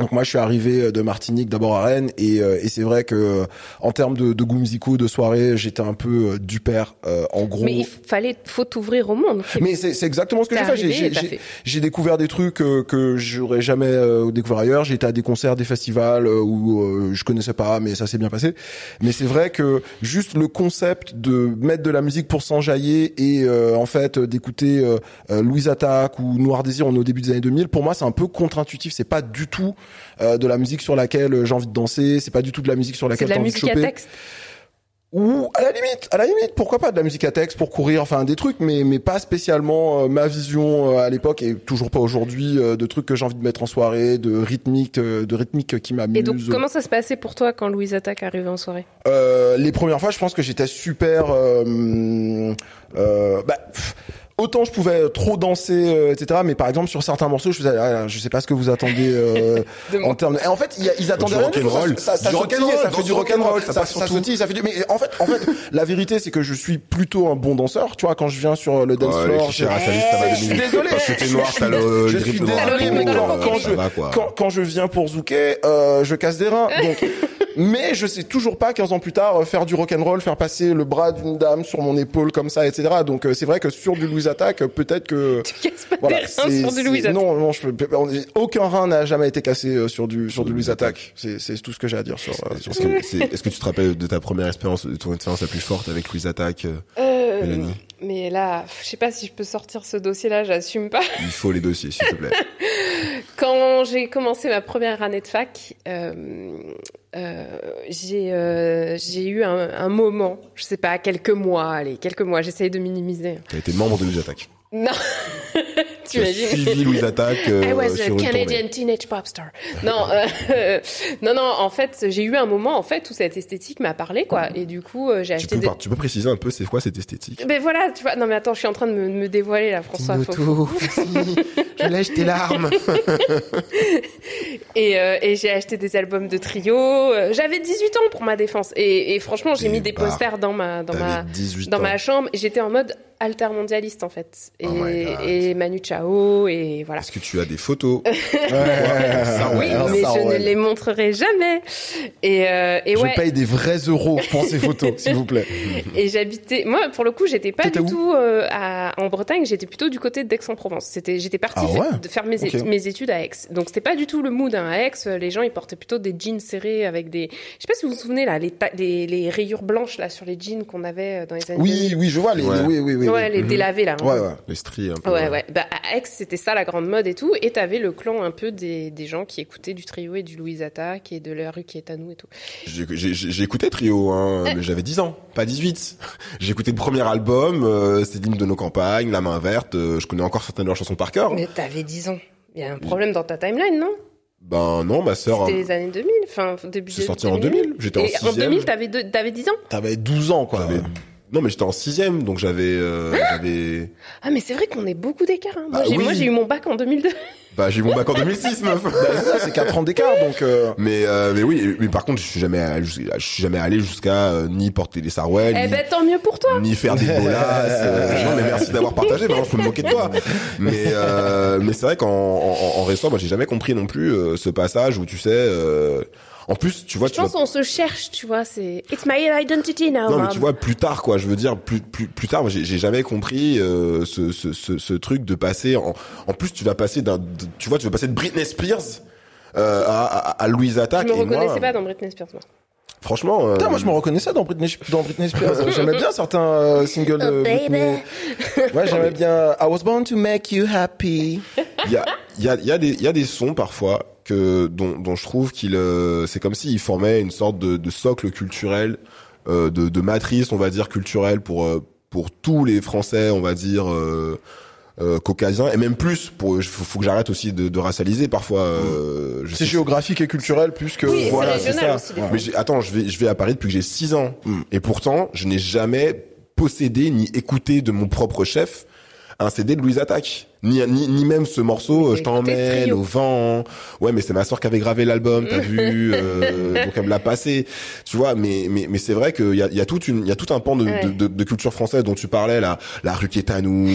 donc moi je suis arrivé euh, de Martinique d'abord à Rennes et, euh, et c'est vrai que euh, en termes de, de goûts musicaux, de soirée, j'étais un peu du père. euh, en gros, Mais il fallait, faut t'ouvrir au monde. mais c'est exactement ce que j'ai fait. J'ai- découvert des trucs euh, que j'aurais jamais euh, découvert ailleurs. J'ai été à des concerts, des festivals où euh, je connaissais pas, mais ça s'est bien passé. Mais c'est vrai que juste le concept de mettre de la musique pour s'enjailler et euh, en fait d'écouter Louise Attaque ou Noir Désir, on est au début des années 2000. Pour moi, c'est un peu contre-intuitif. C'est pas du tout euh, de la musique sur laquelle euh, j'ai envie de danser. C'est pas du tout de la musique sur laquelle de la t'as envie de musique à choper. texte. Ou à la limite, à la limite, pourquoi pas de la musique à texte pour courir, enfin des trucs, mais mais pas spécialement euh, ma vision euh, à l'époque et toujours pas aujourd'hui euh, de trucs que j'ai envie de mettre en soirée, de rythmique, de rythmique qui m'amuse. Et donc, comment ça se passait pour toi quand Louise Attaque arrivait en soirée? Les premières fois, je pense que j'étais super. Bah, pff, autant je pouvais trop danser, euh, etc. Mais par exemple sur certains morceaux, je faisais, ah, je sais pas ce que vous attendez euh, en termes. De... Et en fait, il y a- ils attendaient Du rien du tout. rock'n'roll. Ça, ça, ça Du sautille, rock'n'roll, ça fait du du rock'n'roll, rock'n'roll, ça, ça ça, sautille, ça fait du. Mais en fait, en fait, la vérité, c'est que je suis plutôt un bon danseur. Tu vois, quand je viens sur le dance Ouais, floor, je- Eh, je suis désolé. Parce que t'es noir, t'as le, Je suis désolé, mais quand, je, quand, viens pour zouker, euh, je casse des reins. Donc, mais je sais toujours pas 15 ans plus tard euh, faire du rock'n'roll, faire passer le bras d'une dame sur mon épaule comme ça, etc. Donc euh, c'est vrai que sur du Louise Attaque, euh, peut-être que Tu casses pas voilà, des reins c'est- sur du Louise Attaque. non, non, je peux, aucun rein n'a jamais été cassé sur du sur du Louise Attaque. C'est c'est tout ce que j'ai à dire sur. euh, sur Est-ce que, tu te rappelles de ta première expérience, de ton expérience la plus forte avec euh, Euh, Mélanie? mais là, je sais pas si je peux sortir ce dossier-là, j'assume pas. Il faut les dossiers, s'il te plaît. Quand j'ai commencé ma première année de fac, euh, euh, j'ai euh, j'ai eu un, un moment, je sais pas, quelques mois, allez, quelques mois, j'essaye de minimiser. T'as été membre de Louise Attaque. Non, Tu as t'imagines suivi Louise Attaque euh, I was sur a une tournée. Canadian teenage pop star. Non, euh, non, non. En fait, j'ai eu un moment en fait où cette esthétique m'a parlé, quoi. Et du coup, euh, j'ai Tu acheté peux, des. tu peux préciser un peu c'est quoi cette esthétique? Ben voilà, tu vois. Non, mais attends, je suis en train de me, de me dévoiler là, François. faut- je lèche tes larmes. Et, euh, et j'ai acheté des albums de trio. J'avais 18 ans pour ma défense. Et, et franchement, j'ai Et mis des bah, posters dans ma dans ma T'avais 18 dans ans. ma chambre. Et j'étais en mode altermondialiste en fait. Et, Oh et Manu Chao et voilà. Est-ce que tu as des photos Ouais, Oui, mais ça, je ouais. ne les montrerai jamais. Et, euh, et Je ouais. paye des vrais euros pour ces photos, s'il vous plaît. Et j'habitais, moi, pour le coup, j'étais pas du tout euh, à, en Bretagne, j'étais plutôt du côté d'Aix-en-Provence. C'était, j'étais partie Ah de faire mes, études, mes études à Aix. Donc c'était pas du tout le mood hein. à Aix. euh, Les gens, ils portaient plutôt des jeans serrés avec des, je sais pas si vous vous souvenez là, les, ta- les, les rayures blanches là sur les jeans qu'on avait euh, dans les années. Oui, oui, je vois les. Ouais. les- oui, oui, oui. 2000. Ouais, les délavés là. hein. Ouais, ouais. Les stries un peu. Ouais, ouais. Bah, à Aix, c'était ça la grande mode et tout. Et t'avais le clan un peu des, des gens qui écoutaient du trio et du Louise Attaque et de la rue qui est à nous et tout. J'ai écouté Trio, hein, mais j'avais 10 ans, pas 18. J'ai écouté le premier album, euh, c'est l'hymne de nos campagnes, La main verte, euh, je connais encore certaines de leurs chansons par cœur. Mais t'avais 10 ans. Il y a un problème dans ta timeline, non? Ben non, ma sœur. C'était les années 2000, enfin début C'est sorti en 2000, j'étais en Et en sixième. 2000, t'avais deux- t'avais 10 ans? T'avais 12 ans, quoi. Non, mais j'étais en sixième, donc j'avais, euh, j'avais, Ah, mais c'est vrai qu'on est beaucoup d'écart. hein. Moi, Bah j'ai oui. moi, j'ai eu mon bac en 2002. bah j'ai eu mon bac en 2006, meuf. Bah, c'est ça, c'est 4 ans d'écart, donc... euh, Mais euh, mais oui, mais par contre, je suis jamais je suis jamais allé jusqu'à euh, ni porter des sarouels, eh ni, ben, tant mieux pour toi. ni faire des bolasses. euh, non, mais merci d'avoir partagé. Maintenant, je peux me moquer de toi. Mais euh, mais c'est vrai qu'en en, en restant, moi, j'ai jamais compris non plus euh, ce passage où tu sais. Euh, en plus, tu vois, Je tu vas pense qu'on se cherche, tu vois. C'est It's my identity now. Non mais mom. tu vois plus tard quoi, je veux dire plus plus plus tard, moi, j'ai j'ai jamais compris euh, ce, ce ce ce truc de passer en en plus tu vas passer d'un de- tu vois tu vas passer de Britney Spears euh, à, à à Louise Attaque Je me et moi, reconnaissais pas dans Britney Spears. moi. franchement euh, Putain, moi je me reconnaissais dans Britney, dans Britney Spears. J'aimais bien certains euh, singles de Oh, baby. Britney. Ouais, j'aimais bien I was born to make you happy. il y a il y a il y a des il y a des sons parfois que dont dont je trouve qu'il euh, c'est comme s'ils formaient une sorte de de socle culturel euh, de de matrice on va dire culturelle pour euh, pour tous les Français on va dire euh, euh, caucasiens et même plus pour faut, faut que j'arrête aussi de, de racialiser parfois euh, je C'est géographique et culturel plus que... Oui, voilà, c'est ça. aussi. Mais attends, je vais, je vais à Paris depuis que j'ai 6 ans. Et pourtant, je n'ai jamais possédé ni écouté de mon propre chef un CD de Louise Attaque. Ni, ni, ni même ce morceau, Mais euh, je t'emmène au vent. Ouais, mais c'est ma soeur qui avait gravé l'album, t'as vu, euh, donc elle me l'a passé. Tu vois, mais, mais, mais c'est vrai qu'il y a, il y a toute une, il y a tout un pan de, Ouais. de, de, de culture française dont tu parlais, là. La rue Quétanou,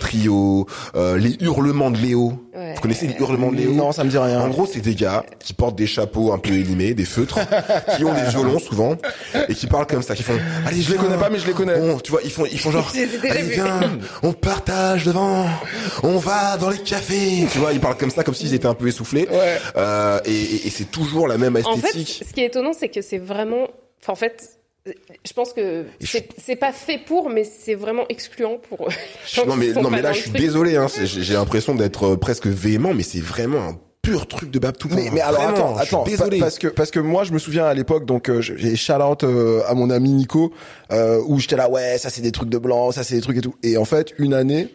Trio, euh, les hurlements de Léo. Ouais. Vous connaissez les hurlements de Léo? Non, ça me dit rien. En gros, c'est des gars qui portent des chapeaux un peu élimés, des feutres, qui ont des violons souvent, et qui parlent comme ça, qui font, allez, Je les connais pas, mais je les connais. Bon, tu vois, ils font, ils font genre, allez, viens, on partage devant, on va dans les cafés. Tu vois, ils parlent comme ça, comme s'ils étaient un peu essoufflés. Ouais. Euh, et, et, et c'est toujours la même En fait, esthétique. ce qui est étonnant, c'est que c'est vraiment. Enfin, en fait, je pense que c'est pas fait pour, mais c'est vraiment excluant pour. non mais, non mais là, je suis désolé, hein, j'ai j'ai l'impression d'être euh, presque véhément, mais c'est vraiment un pur truc de Babtou. Mais, mais alors Vraiment, attends, je suis attends, désolé. pa- parce que parce que moi je me souviens à l'époque donc euh, j'ai shout out euh, à mon ami Nico euh, où j'étais là ouais ça c'est des trucs de blanc, ça c'est des trucs et tout. Et en fait une année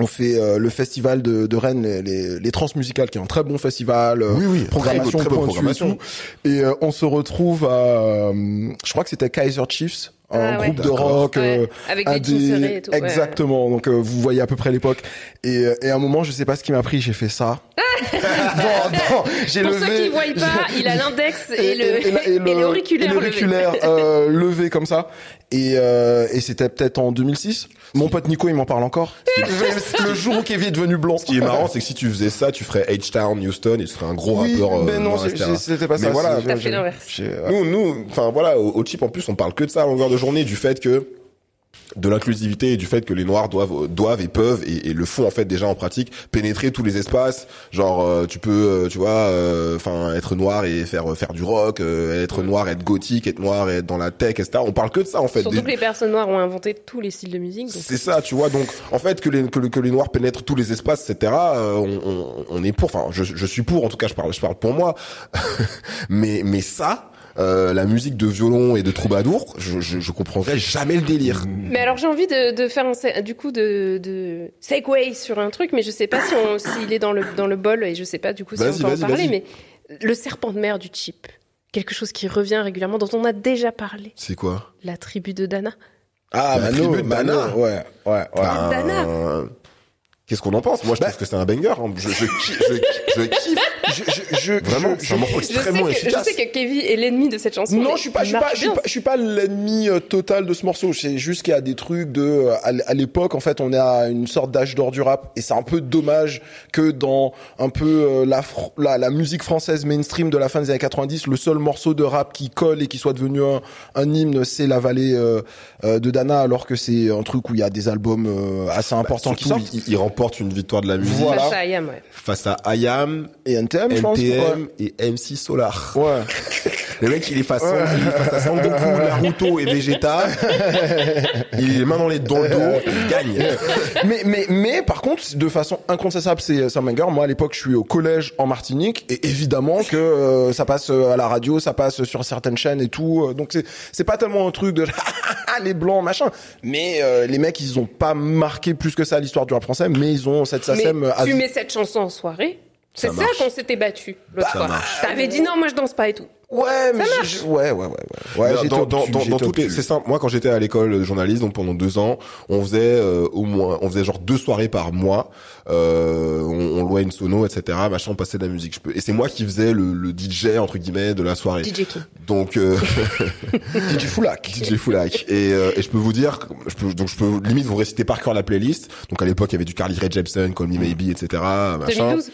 on fait euh, le festival de, de Rennes, les, les, les transmusicales, qui est un très bon festival, euh, Oui, oui, programmation, très, très bonne pointue et tout. Et, euh, on se retrouve à, euh, je crois que c'était Kaiser Chiefs, un Ah ouais. groupe de rock, Ouais, euh, avec des- serrés et tout. ouais. Exactement. Donc euh, vous voyez à peu près l'époque. Et, euh, et à un moment, je sais pas ce qui m'a pris, j'ai fait ça. Non, non, j'ai Pour levé. ceux qui voient pas, il a l'index et, le, et, l'auriculaire et levé. l'auriculaire, euh, levé comme ça. Et, euh, et c'était peut-être en 2006. Mon pote Nico, il m'en parle encore. le jour où Kevin est devenu blanc. Ce qui est marrant, c'est que si tu faisais ça, tu ferais H-Town, Houston, et tu serais un gros Oui, rappeur. euh, mais non, c'est- c'est- c'était pas Mais ça. voilà, j'ai- fait l'inverse. j'ai-. Nous, nous, enfin voilà, au, au chip en plus, on parle que de ça à longueur de journée, du fait que de l'inclusivité et du fait que les noirs doivent doivent et peuvent et, et le font en fait déjà en pratique pénétrer tous les espaces genre euh, tu peux euh, tu vois euh, enfin être noir et faire faire du rock euh, être noir être gothique être noir et être dans la tech etc on parle que de ça en fait Surtout Des- que les personnes noires ont inventé tous les styles de musique. c'est ça, tu vois. Donc, en fait, que les que, le- que les noirs pénètrent tous les espaces, etc. euh, on, on, on est pour. Enfin, je, je suis pour. En tout cas, je parle, je parle pour moi. mais mais ça, euh, la musique de violon et de troubadour, je, je, je comprendrai jamais le délire. Mais alors j'ai envie de, de faire un, du coup de, de segway sur un truc, mais je sais pas si on- s'il est dans le dans le bol et je sais pas du coup si on peut en parler. Mais le serpent de mer du chip, quelque chose qui revient régulièrement, dont on a déjà parlé, C'est quoi? La tribu de Dana. Ah, La Mano, tribu de Mano, Dana. ouais, ouais, ouais. Ben, Dana. euh, Qu'est-ce qu'on en pense? Moi, je Bah- trouve que c'est un banger. hein. Je, je, ki- je, je kiffe. Je, je, je, Vraiment, je- c'est un morceau Je sais, extrêmement que, je sais que Kevin est l'ennemi de cette chanson. Non, je suis pas, je suis pas, je suis pas, je suis pas l'ennemi euh, total de ce morceau. C'est juste qu'il y a des trucs de, euh, à l'époque, en fait, on est à une sorte d'âge d'or du rap, et c'est un peu dommage que dans un peu euh, la, la la musique française mainstream de la fin des années 90, le seul morceau de rap qui colle et qui soit devenu un, un hymne, c'est la vallée euh, de Dana, alors que c'est un truc où il y a des albums euh, assez importants qui Surtout, sortent. il, il remporte une victoire de la musique Voilà. Face à Ayam, ouais. face à IAM, Et NTM, je pense. NTM et MC Solar. Ouais. ouais. Le mec, il est face, il est face à Sangoku, Naruto et Vegeta. il est les mains dans, les, dans le dos, il gagne. mais, mais, mais par contre, de façon incontestable, c'est banger. Moi, à l'époque, je suis au collège en Martinique, et évidemment que euh, ça passe euh, à la radio, ça passe sur certaines chaînes et tout. euh, Donc c'est c'est pas tellement un truc de les blancs machin, mais euh, les mecs, ils ont pas marqué plus que ça l'histoire du rap français, mais ils ont cette Mais SACEM à tu mets cette chanson en soirée, C'est Ça ça, marche. qu'on s'était battu l'autre Ça fois. marche. T'avais dit non, moi je danse pas et tout. Ouais, mais Ça j'ai- ouais, ouais, ouais, ouais. Ouais, dans, j'ai dans, dans, dans, toutes les- c'est simple. Moi, quand j'étais à l'école de journaliste, donc pendant deux ans, on faisait euh, au moins, on faisait genre deux soirées par mois. Euh, on, on louait une sono, etc. Machin, on passait de la musique. Je peux, et c'est moi qui faisais le, le DJ entre guillemets de la soirée. DJ King. Donc euh, DJ Foulak. DJ Foulak. Et, euh, et je peux vous dire, je peux, donc je peux limite vous réciter par cœur la playlist. Donc à l'époque, il y avait du Carly Rae Jepsen, Call Me Maybe, etc. Machin. 2012 Dans ces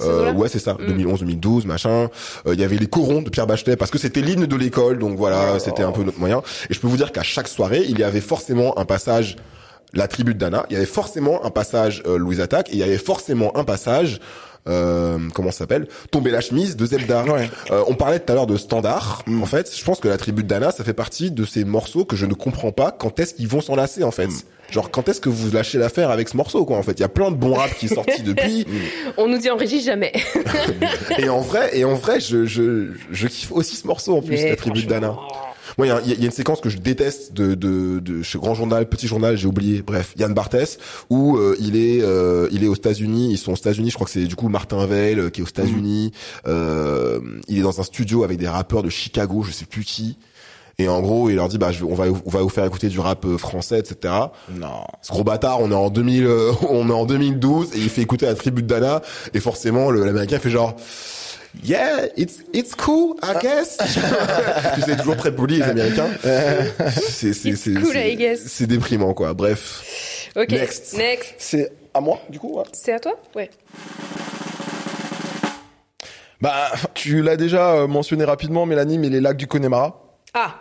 Euh, ouais, c'est ça, Mm. 2011-2012, machin. Euh, Il y avait les corons de Pierre Bachelet parce que c'était l'hymne de l'école, donc voilà, c'était un peu notre moyen. Et je peux vous dire qu'à chaque soirée, il y avait forcément un passage la tribu de Dana, il y avait forcément un passage euh, Louise Attaque, et il y avait forcément un passage euh, comment ça s'appelle? Tomber la chemise de Zelda. Ouais. Euh, on parlait tout à l'heure de standard. En fait, je pense que la tribu de Dana, ça fait partie de ces morceaux que je ne comprends pas quand est-ce qu'ils vont s'en lasser en fait? Genre quand est-ce que vous lâchez l'affaire avec ce morceau quoi en fait? Il y a plein de bons rap qui est sorti depuis. On nous dit en régie jamais. Et en vrai, et en vrai, je, je, je kiffe aussi ce morceau en plus, Mais la tribu de Dana. Moi, il y y a une séquence que je déteste de, de, de chez Grand Journal, Petit Journal, j'ai oublié. Bref, Yann Barthès, où euh, il est, euh, il est aux États-Unis. Ils sont aux États-Unis. Je crois que c'est du coup Martin Veil euh, qui est aux États-Unis. Euh, il est dans un studio avec des rappeurs de Chicago, je sais plus qui. Et en gros, il leur dit, bah, je, on va, on va vous faire écouter du rap euh, français, etc. Non. Ce gros bâtard, on est en 2000, euh, on est en 2012 et il fait écouter la tribu de Dana et forcément l'américain fait genre Yeah, it's it's cool, I guess. tu sais toujours très poli les américains. C'est c'est c'est cool, c'est- I guess. c'est déprimant quoi. Bref. Ok, Next. next. C'est à moi, du coup, ouais. C'est à toi? Ouais. Bah, tu l'as déjà euh, mentionné rapidement, Mélanie, mais les lacs du Connemara. Ah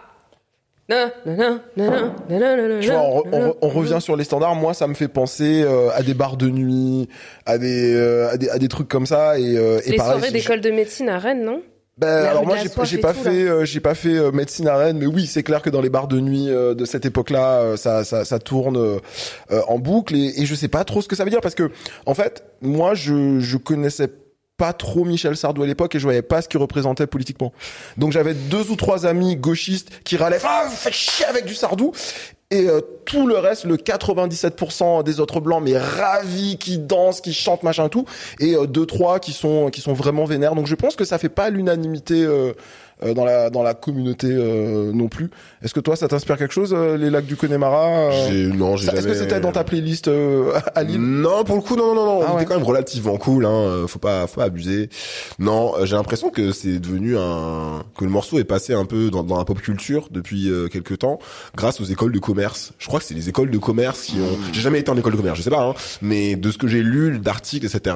Tu vois, on, re- on re- non, on non. revient sur les standards. Moi, ça me fait penser euh, à des bars de nuit, à des, euh, à des, à des trucs comme ça. Et, euh, et Les pareil, soirées d'école de médecine à Rennes, non? Ben, alors moi j'ai j'ai pas fait euh, j'ai pas fait euh, médecine à Rennes mais oui c'est clair que dans les bars de nuit de cette époque-là ça ça ça tourne en boucle et, et je sais pas trop ce que ça veut dire parce que en fait moi je je connaissais pas trop Michel Sardou à l'époque et je voyais pas ce qu'il représentait politiquement. Donc j'avais deux ou trois amis gauchistes qui râlaient ah faites chier avec du Sardou et euh, tout le reste, le 97% des autres blancs, mais ravis, qui dansent, qui chantent, machin tout, et euh, deux trois qui sont qui sont vraiment vénères. Donc je pense que ça fait pas l'unanimité euh, euh, dans la dans la communauté euh, non plus. Est-ce que toi, ça t'inspire quelque chose, euh, les lacs du Connemara euh, J'ai non, j'ai ça- Est-ce que jamais- c'était dans ta playlist euh, à Lille? Non, pour le coup, non, non, non, non. Ah il ouais. était quand même relativement cool, hein. Faut pas, faut pas abuser. Non, j'ai l'impression que c'est devenu un, que le morceau est passé un peu dans, dans la pop culture depuis euh, quelques temps, grâce aux écoles de commerce. Je crois que c'est les écoles de commerce qui ont. J'ai jamais été en école de commerce, je sais pas, hein, mais de ce que j'ai lu, d'articles, etc.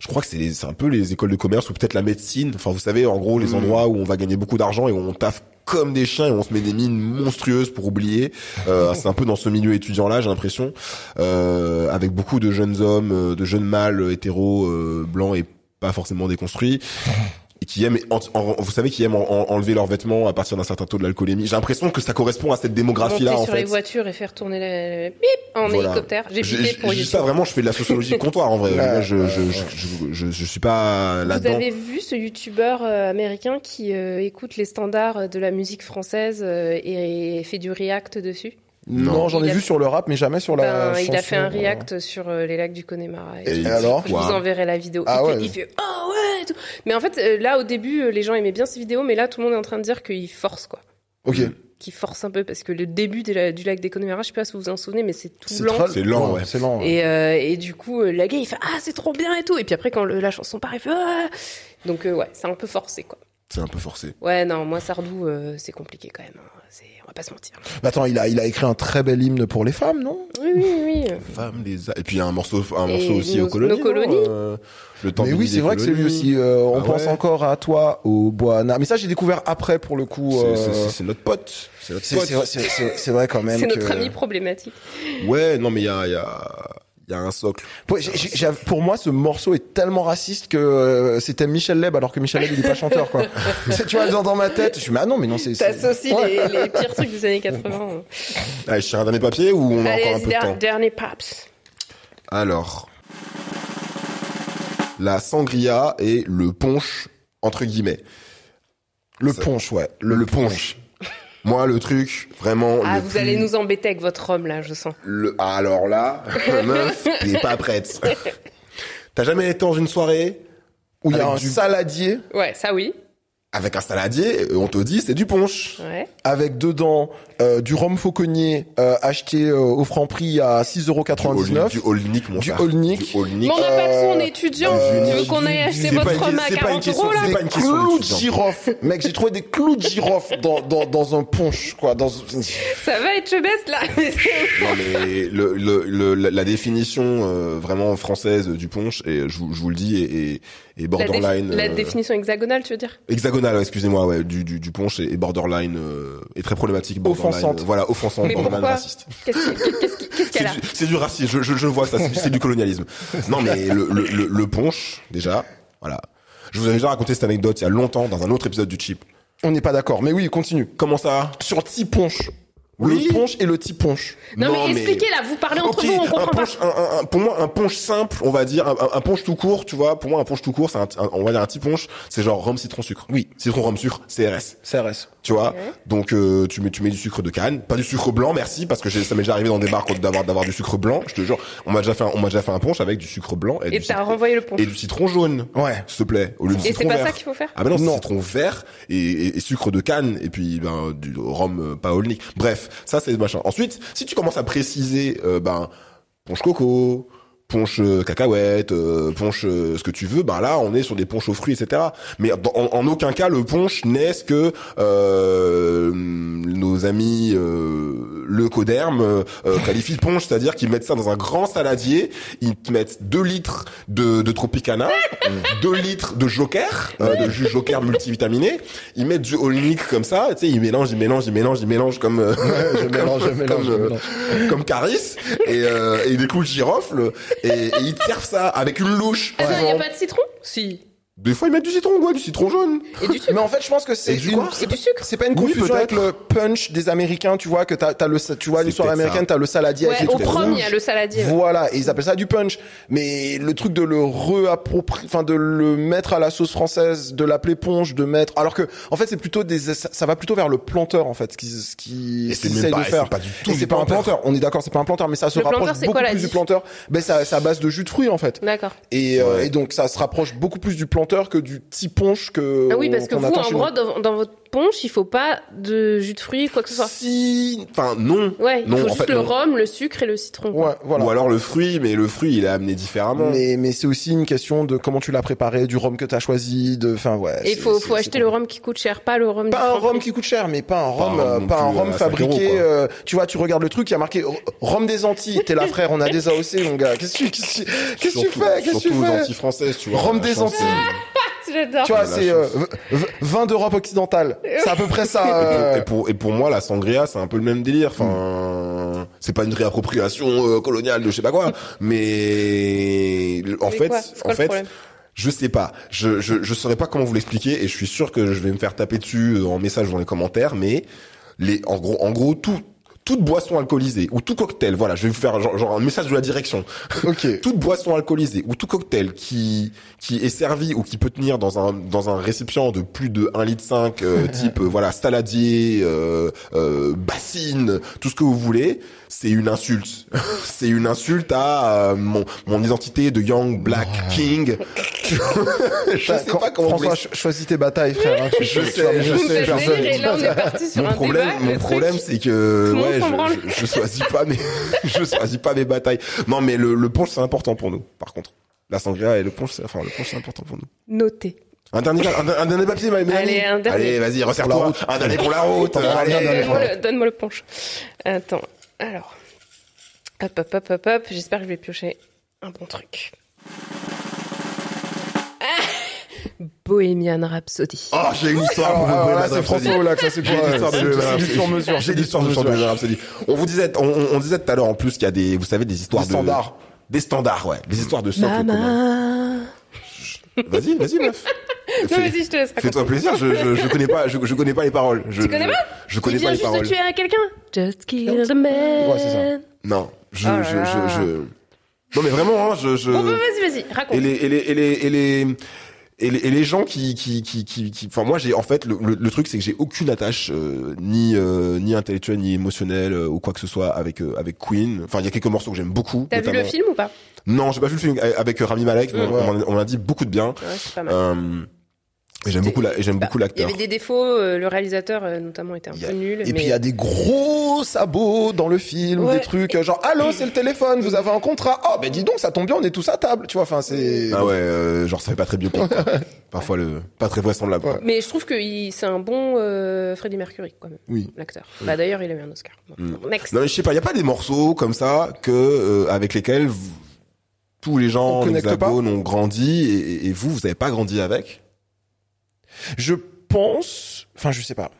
Je crois que c'est, c'est un peu les écoles de commerce ou peut-être la médecine. Enfin, vous savez, en gros, les endroits où on va gagner beaucoup d'argent et où on taffe comme des chiens et on se met des mines monstrueuses pour oublier. Euh, c'est un peu dans ce milieu étudiant là, j'ai l'impression, euh, avec beaucoup de jeunes hommes, euh, de jeunes mâles euh, hétéros euh, blancs et pas forcément déconstruits. Et qui aiment, en- en- vous savez, qui aiment en- en- enlever leurs vêtements à partir d'un certain taux de l'alcoolémie. J'ai l'impression que ça correspond à cette démographie-là, Monter en sur les fait. voitures et faire tourner le bip en Voilà. hélicoptère. J'ai pour YouTube. ça vraiment, je fais de la sociologie de comptoir, en vrai. Je, ouais, je, ouais. je, je, je, je suis pas Vous là-dedans. avez vu ce youtubeur euh, américain qui euh, écoute les standards de la musique française euh, et, et fait du react dessus? Non, j'en ai a- vu sur le rap, mais jamais sur la. Ben, Il a fait un euh. react sur euh, les lacs du Connemara. Et Et alors Je vous enverrai la vidéo. Ah il, ouais. fait, il fait oh ouais et tout. Mais en fait, euh, là au début, euh, les gens aimaient bien ces vidéos, mais là tout le monde est en train de dire qu'il force quoi, Ok. qu'il force un peu parce que le début de la- du lac des Connemara, je sais pas si vous vous en souvenez, mais c'est tout C'est lent. C'est lent, ouais. C'est lent. ouais. Et, euh, et du coup, euh, la gay il fait ah c'est trop bien et tout. Et puis après quand le- la chanson part, il fait ah. Donc euh, ouais, c'est un peu forcé quoi. C'est un peu forcé. Ouais non, moi Sardou, euh, c'est compliqué quand même. hein. C'est, on va pas se mentir. Mais attends, il a il a écrit un très bel hymne pour les femmes, non? Oui oui oui. Femmes, les et puis il y a un morceau, un Et morceau aussi nos- aux colonies. nos colonies. Euh, le temps Mais oui, c'est vrai que c'est lui aussi. euh, on Ah pense ouais. encore à toi, au Boana. Mais ça, j'ai découvert après pour le coup. C'est- euh, notre pote. C'est notre C'est pote. c'est vrai- quand même. C'est que- notre ami problématique. Ouais, non, mais il y a, il y a, il y a un socle. Pour, moi, ce morceau est tellement raciste que euh, c'était Michel Leb, alors que Michel Leb, il est pas chanteur, quoi. Tu vois, dans, dans ma tête, je suis, mais ah non, mais non, c'est. T'associes Ouais. les, les pires trucs des années 80. Allez, je tire un dernier papier ou on a Allez, encore un peu de temps dernier paps. Alors, la sangria et le punch entre guillemets. Le punch, ouais. Le, le punch. Moi, le truc, vraiment. Ah, le vous plus- allez nous embêter avec votre homme là, je sens. Le... ah, Alors là, meuf, t'es pas prête. T'as jamais été dans une soirée Où il y a un du- saladier Ouais, ça oui. Avec un saladier, euh, on te dit c'est du punch. Ouais. avec dedans euh, du rhum fauconnier euh, acheté euh, au franc prix à 6,99€. Du Olnick, mon Du frère. Olnick. Mais on n'a pas de son étudiant. euh, tu veux qu'on aille acheter votre rhum à c'est pas une 40 question- euros là c'est pas une question clous de girofle. Mec, j'ai trouvé des clous de girofle dans, dans, dans un punch, quoi. Dans... Ça va être chebest là. Non mais le, le, le- la définition euh, vraiment française du punch, et je, vous- je vous le dis, est, est, défi- borderline. la euh, définition hexagonale, tu veux dire? Hexagonale, excusez-moi, ouais, du, du, du punch est borderline, euh, est très problématique. Borderline, Offensante. euh, voilà, offensante, Mais borderline pourquoi raciste? Qu'est-ce qu'elle a du, c'est du racisme, je, je, je vois ça, c'est du colonialisme. Non mais le, le, le, le punch, déjà, voilà. Je vous avais déjà raconté cette anecdote il y a longtemps dans un autre épisode du Chip. On n'est pas d'accord. Mais oui, continue. Comment ça? Sur punch. Oui. Le punch et le petit punch. Non, mais expliquez là, vous parlez entre vous, on un comprend pas. punch, un, un- un- pour moi, un punch simple, on va dire, un, un- un punch tout court, tu vois. Pour moi, un punch tout court, c'est un, un- on va dire un petit punch, c'est genre rhum, citron, sucre. Oui. Citron, rhum, sucre, CRS. CRS. Tu vois. Donc, euh, tu mets, tu mets du sucre de canne, pas du sucre blanc, merci, parce que j'ai- ça m'est déjà arrivé dans des bars d'avoir, d'avoir du sucre blanc. Je te jure, on m'a déjà fait, un, on m'a déjà fait un punch avec du sucre blanc et, Et du, t'as citron- renvoyé le punch. et du citron jaune. Ouais. S'il te plaît, au lieu du Et citron c'est pas vert. ça qu'il faut faire Ah ben non, c'est Non. citron vert et, et- et sucre de canne et puis ben du rhum euh. Bref, ça c'est machin. Ensuite, si tu commences à préciser euh, ben punch coco, punch euh, cacahuète, euh, punch euh, ce que tu veux, ben là on est sur des punch aux fruits, etc. Mais dans- en, en aucun cas le punch n'est ce que euh, nos amis euh, le coderme euh, qualifient de punch, c'est-à-dire qu'ils mettent ça dans un grand saladier, ils te mettent 2 litres de, de Tropicana, 2 litres de Joker, euh, de jus Joker multivitaminé, ils mettent du Olnick comme ça, tu sais, ils mélangent, ils mélangent, ils mélangent, ils mélangent comme euh, je comme- mélange, je mélange, comme, je mélange. comme Caris et, euh, et des clous de girofle et, et ils te servent ça avec une louche. Attends, il y a pas de citron? Si. Des fois ils mettent du citron, ouais, du citron jaune. Et du sucre Mais en fait, je pense que c'est du une- du sucre C'est pas une Oui, confusion avec peut-être. le punch des Américains, tu vois, que t'as, t'as le, tu vois, l'histoire américaine, t'as le saladier avec Ouais, les au trucs prom, il rouges. y a le saladier. Voilà, et ils appellent ça du punch. Mais le truc de le réapproprier, enfin de le mettre à la sauce française, de l'appeler punch, de mettre, alors que en fait c'est plutôt des, ça, va plutôt vers le planteur en fait, ce qui, ce qui, c'est de faire. c'est pas du tout c'est pas un planteur. On est d'accord, c'est pas un planteur, mais ça se Le rapproche planteur, c'est beaucoup quoi la plus du planteur. Ben ça, c'est à base de jus de fruits en fait. D'accord. Et, euh, et donc ça se rapproche beaucoup plus du planteur que du petit punch que. Ah oui, parce que qu'on vous, en gros, dans, dans votre punch, il faut pas de jus de fruits, quoi que ce soit. Si, enfin non. Ouais, il Non, faut juste fait, le non. rhum, le sucre et le citron. Ouais, voilà. Ou alors le fruit, mais le fruit il est amené différemment. Mais, mais c'est aussi une question de comment tu l'as préparé, du rhum que t'as choisi, de, enfin ouais. Et faut, faut acheter le rhum qui coûte cher, pas le rhum du Pas un rhum qui coûte cher, mais pas un Pas rhum, euh, pas un rhum 5 fabriqué. euh, tu vois, tu regardes le truc, il y a marqué rhum des Antilles. T'es là, frère, on a des AOC, mon gars. Qu'est-ce que tu, qu'est-ce que tu- qu'est-ce que tu Surtout- fais, qu'est-ce que tu Surtout aux fais Antilles françaises, tu vois. Rhum des Antilles. J'adore. Tu vois, c'est euh, vin d'Europe occidentale. C'est à peu près ça. Et pour, euh, et pour, et pour moi, la sangria, c'est un peu le même délire. Enfin, c'est pas une réappropriation euh, coloniale de je sais pas quoi, mais en Mais fait, en fait, je sais pas. Je, je, je saurais pas comment vous l'expliquer, et je suis sûr que je vais me faire taper dessus euh, en message dans les commentaires. Mais les, en gros, en gros, tout, toute boisson alcoolisée ou tout cocktail, voilà, je vais vous faire genre, genre un message de la direction. ok. toute boisson alcoolisée ou tout cocktail qui qui est servi ou qui peut tenir dans un dans un récipient de plus de 1 litre 5 euh, type euh, voilà saladier euh, euh, bassine tout ce que vous voulez c'est une insulte c'est une insulte à euh, mon mon identité de young black king je sais Quand- pas comment vous François, cho- choisis tes batailles, frère. hein. Je sais, je sais, faites personne- rire et là, on est parti sur mon un problème, débat. mon problème, c'est que ouais, je, je, je choisis pas mes, je choisis pas mes batailles. Non, mais le, le punch c'est important pour nous. Par contre, la sangria et le punch, c'est, enfin le punch c'est important pour nous. Noté. Un dernier, un, un dernier papier, Mélanie Allez, un dernier. Allez, vas-y, resserre-toi. Pour la route. Un dernier pour la route. Le, donne-moi le punch. Attends. Alors. Hop, hop, hop, hop, hop. J'espère que je vais piocher un bon truc. Ah Bohemian Rhapsody. Oh, j'ai une histoire. Pour Bohemian là, c'est. François Oula, ça c'est pour une histoire de sur mesure. J'ai une histoire de Bohemian Rhapsody. On vous disait, on, on- disait tout à l'heure en plus qu'il y a des, vous savez, des histoires Des de standards. des standards, ouais, des histoires de socle commun. Vas-y, vas-y, meuf. Non, vas-y, je te laisse. Fais-toi plaisir, je, je, je connais pas, je, je connais pas les paroles. Je, Tu connais pas Je connais pas les juste paroles. de tuer à quelqu'un. Just kill the man. Ouais, c'est ça. Non, je, Oh là je, là. je, je, non mais vraiment, hein, je, je. Bon, bah, vas-y, vas-y, raconte. et les, et les, et les, et les, et les, et les gens qui, qui, qui, qui, enfin moi j'ai en fait le, le, le truc c'est que j'ai aucune attache euh, ni euh, ni intellectuelle ni émotionnelle euh, ou quoi que ce soit avec euh, avec Queen. Enfin il y a quelques morceaux que j'aime beaucoup. T'as vu le film ou pas? Non, j'ai pas vu le film avec Rami Malek. mais Mm. On, m'en a- on m'en a dit beaucoup de bien. Ouais, j'aime beaucoup la, et j'aime Bah, beaucoup Il y l'acteur. avait des défauts, euh, le réalisateur euh, notamment était un Il a- peu nul. Et mais... puis il y a des gros sabots dans le film, Ouais. des trucs euh, genre allô c'est le téléphone, vous avez un contrat. Oh ben dis donc ça tombe bien, on est tous à table, tu vois. Enfin c'est. Ah ouais, euh, genre ça fait pas très quoi. Parfois le, pas très vraisemblable. quoi. Ouais. Mais je trouve que il- c'est un bon euh, Freddie Mercury quand même, Oui. l'acteur. Bah d'ailleurs il a eu un Oscar. Bon, Mm. Next. Non mais je sais pas, y a pas des morceaux comme ça que euh, avec lesquels vous- tous les gens On connecte hexagone ont grandi et, et vous vous avez pas grandi avec? Je pense, enfin je sais pas.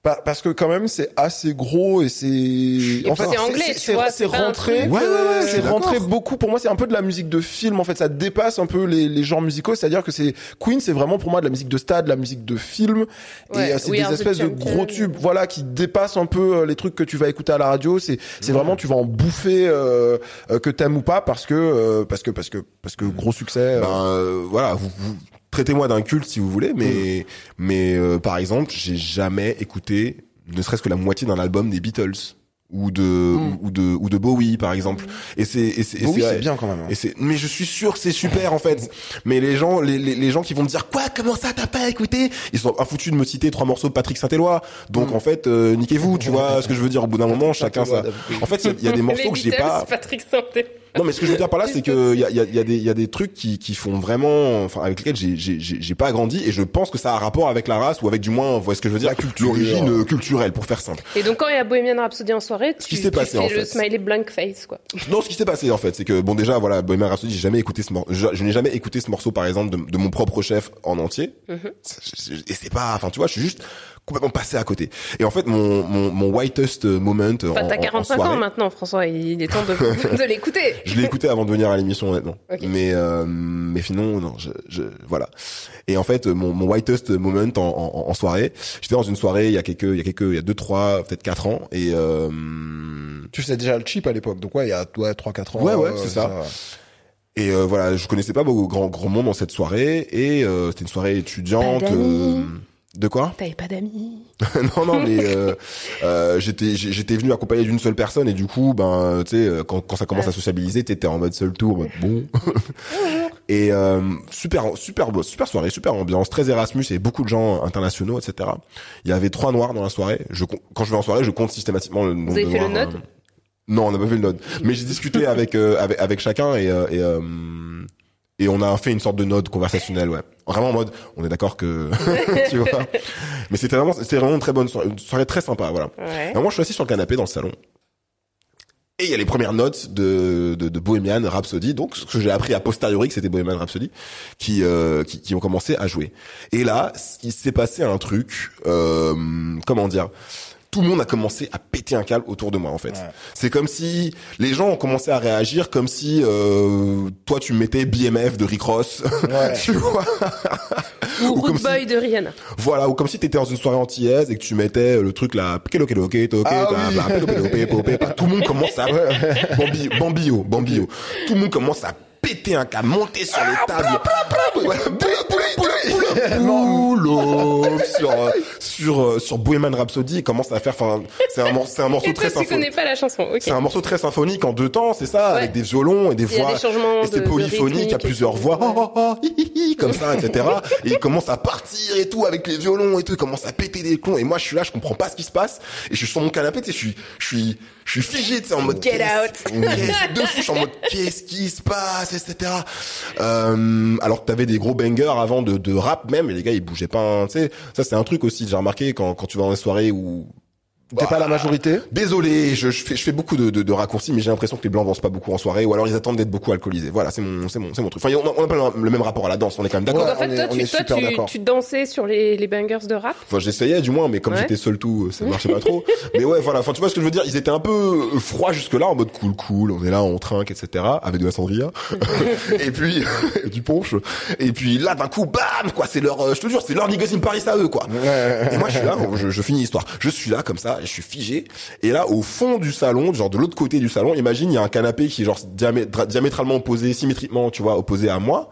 Pa- Parce que quand même c'est assez gros et c'est puis c'est anglais, tu c'est- vois, c'est rentré. truc, Ouais, ouais, ouais, je c'est rentré beaucoup. Pour moi c'est un peu de la musique de film en fait. Ça dépasse un peu les, les genres musicaux. C'est-à-dire que c'est Queen c'est vraiment pour moi de la musique de stade de la musique de film. Ouais, et euh, c'est des espèces de gros tubes voilà qui dépassent un peu euh, les trucs que tu vas écouter à la radio. C'est c'est vraiment tu vas en bouffer euh, euh, que t'aimes ou pas parce que euh, parce que parce que parce que gros succès euh, Ben euh, voilà, vous, vous traitez-moi d'un culte si vous voulez, mais mais euh, par exemple, j'ai jamais écouté ne serait-ce que la moitié d'un album des Beatles ou de ou, ou de ou de Bowie par exemple. Et c'est et c'est et oui c'est- bien quand même hein. Et c'est, mais je suis sûr que c'est super en fait. Mais les gens, les, les, les gens qui vont me dire quoi, comment ça t'as pas écouté? Ils sont infoutus de me citer trois morceaux de Patrick Saint-Éloi. Donc en fait, euh, niquez-vous, tu vois ce que je veux dire. Au bout d'un moment, chacun ça. En fait, il y y, a des morceaux que j'ai pas. Patrick Santé. Non, mais ce que je veux dire par là, c'est que il y a, il y, a, il y a des il y a des trucs qui qui font vraiment, enfin avec lesquels j'ai j'ai j'ai j'ai pas grandi et je pense que ça a un rapport avec la race ou avec du moins, vous voyez ce que je veux dire, La culture. l'origine euh, culturelle pour faire simple. Et donc quand il y a Bohemian Rhapsody en soirée, tu, qui s'est tu passé, fais en le fait smiley blank face quoi. Non, ce qui s'est passé en fait, c'est que bon déjà voilà, Bohemian Rhapsody, j'ai jamais écouté ce morceau, je, je n'ai jamais écouté ce morceau par exemple de, de mon propre chef en entier. Mhm. C'est- Et c'est pas, enfin tu vois, je suis juste complètement passé à côté. Et en fait, mon mon, mon whitest moment Enfin, en, t'as en- en 45 soirée, ans maintenant, François. Il est temps de, de l'écouter. je l'ai écouté avant de venir à l'émission honnêtement. Mais euh, mais finalement non, je, je voilà. Et en fait, mon mon whitest moment en, en, en soirée, j'étais dans une soirée il y a quelques il y a quelques il y a deux trois peut-être quatre ans et euh, tu sais déjà le chip à l'époque donc ouais il y a ouais 3 4 ans Ouais, ouais, euh, c'est ça. Et euh, voilà, je connaissais pas beaucoup grand grand monde dans cette soirée et euh, c'était une soirée étudiante. Pas euh, de quoi T'avais pas d'amis. Non, non, mais euh, euh, j'étais j'étais venu accompagné d'une seule personne et du coup, ben, tu sais, euh, quand quand ça commence à sociabiliser, t'étais en mode seul tour, en mode bon. et euh, super super beau, super soirée, super ambiance, très Erasmus et beaucoup de gens internationaux, etc. Il y avait trois noirs dans la soirée. Je quand je vais en soirée, je compte systématiquement le nombre avez de fait le noirs, node euh, Non, on n'a pas fait le node. Mais j'ai discuté avec euh, avec avec chacun et euh, et euh, et on a fait une sorte de note conversationnelle, ouais. Vraiment en mode, on est d'accord que, tu vois. Mais c'était vraiment, c'était vraiment une très bonne soirée, une soirée très sympa, voilà. Ouais. Et moi, je suis assis sur le canapé dans le salon. Et il y a les premières notes de, de, de Bohemian Rhapsody, donc ce que j'ai appris a posteriori que c'était Bohemian Rhapsody, qui, euh, qui qui ont commencé à jouer. Et là, il s'est passé un truc, euh, comment dire, tout le monde a commencé à péter un câble autour de moi en fait. Ouais. C'est comme si les gens ont commencé à réagir comme si euh, toi tu mettais BMF de Rick Ross, Ouais. tu vois. Ou Ou comme Boy de Rihanna. Voilà, ou comme si t'étais dans une soirée antillaise et que tu mettais le truc là, Ah tout le monde commence à bambi, bambio, bambio. Tout le monde commence à péter un câble, monter sur les tables. Voilà, sur euh, sur euh, sur Bohemian Rhapsody, il commence à faire enfin c'est un morceau c'est un morceau très tu connais symphonique. pas la chanson. Ok. C'est un morceau très symphonique en deux temps, c'est ça, Ouais. avec des violons et des Il y a voix. des changements et c'est polyphonique, il y a plusieurs voix, ouais. oh, oh, oh, hi, hi, hi, comme ça, etc. et il commence à partir et tout avec les violons et tout, il commence à péter des clons. Et moi, je suis là, je comprends pas ce qui se passe. Et je suis sur mon canapé, tu sais, je suis, je suis, je suis figé, tu sais, en mode. Get out. De fou, je suis en mode, qu'est-ce qui se passe, etc. Euh, alors que t'avais des gros bangers avant de, de rap même, et les gars, ils bougeaient pas, hein, tu sais. Ça, c'est un truc aussi, j'ai remarqué quand, quand tu vas dans les soirées où T'es pas la majorité Désolé, je, je fais, je fais beaucoup de, de, de raccourcis, mais j'ai l'impression que les blancs dansent pas beaucoup en soirée, ou alors ils attendent d'être beaucoup alcoolisés. Voilà, c'est mon, c'est mon, c'est mon truc. Enfin, on a, on a pas le, le même rapport à la danse, on est quand même d'accord. Donc en Ouais, fait, on toi, est- on tu, est toi, super tu, tu dansais sur les, les bangers de rap? Enfin, j'essayais du moins, mais comme Ouais. j'étais seul tout, ça marchait pas trop. Mais ouais, voilà. Enfin, tu vois ce que je veux dire Ils étaient un peu froids jusque là, en mode cool, cool. On est là, on trinque, etc. Avec de la sangria. et puis du punch. Et puis là, d'un coup, bam, quoi. C'est leur, euh, je te jure, c'est leur Niggas in Paris à eux, quoi. Et moi, je suis là, je, je finis l'histoire. Je suis là comme ça, je suis figé. Et là, au fond du salon, genre de l'autre côté du salon, imagine, il y a un canapé qui est genre diamétralement opposé, symétriquement, tu vois, opposé à moi.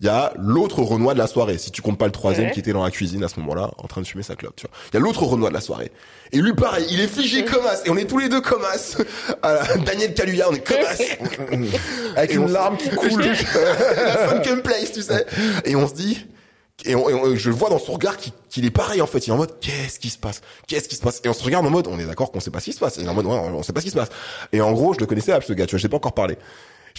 il y a l'autre Renoir de la soirée, si tu comptes pas le troisième Ouais. qui était dans la cuisine à ce moment-là, en train de fumer sa clope, tu vois. Il y a l'autre Renoir de la soirée. Et lui, pareil, il est figé comme as, et on est tous les deux comme as. La- Daniel Kaluuya, on est comme as. Avec Et une larme qui coule. la Funkin' Place, tu sais. Et on se dit, et, on- et on- je le vois dans son regard qu'il est pareil en fait. Il est en mode qu'est-ce qui se passe? Qu'est-ce qui se passe? Et on se regarde en mode on est d'accord qu'on sait pas ce qui se passe. Et il est en mode ouais, on sait pas ce qui se passe. Et en gros, je le connaissais à ce gars. Tu vois, j'ai pas encore parlé.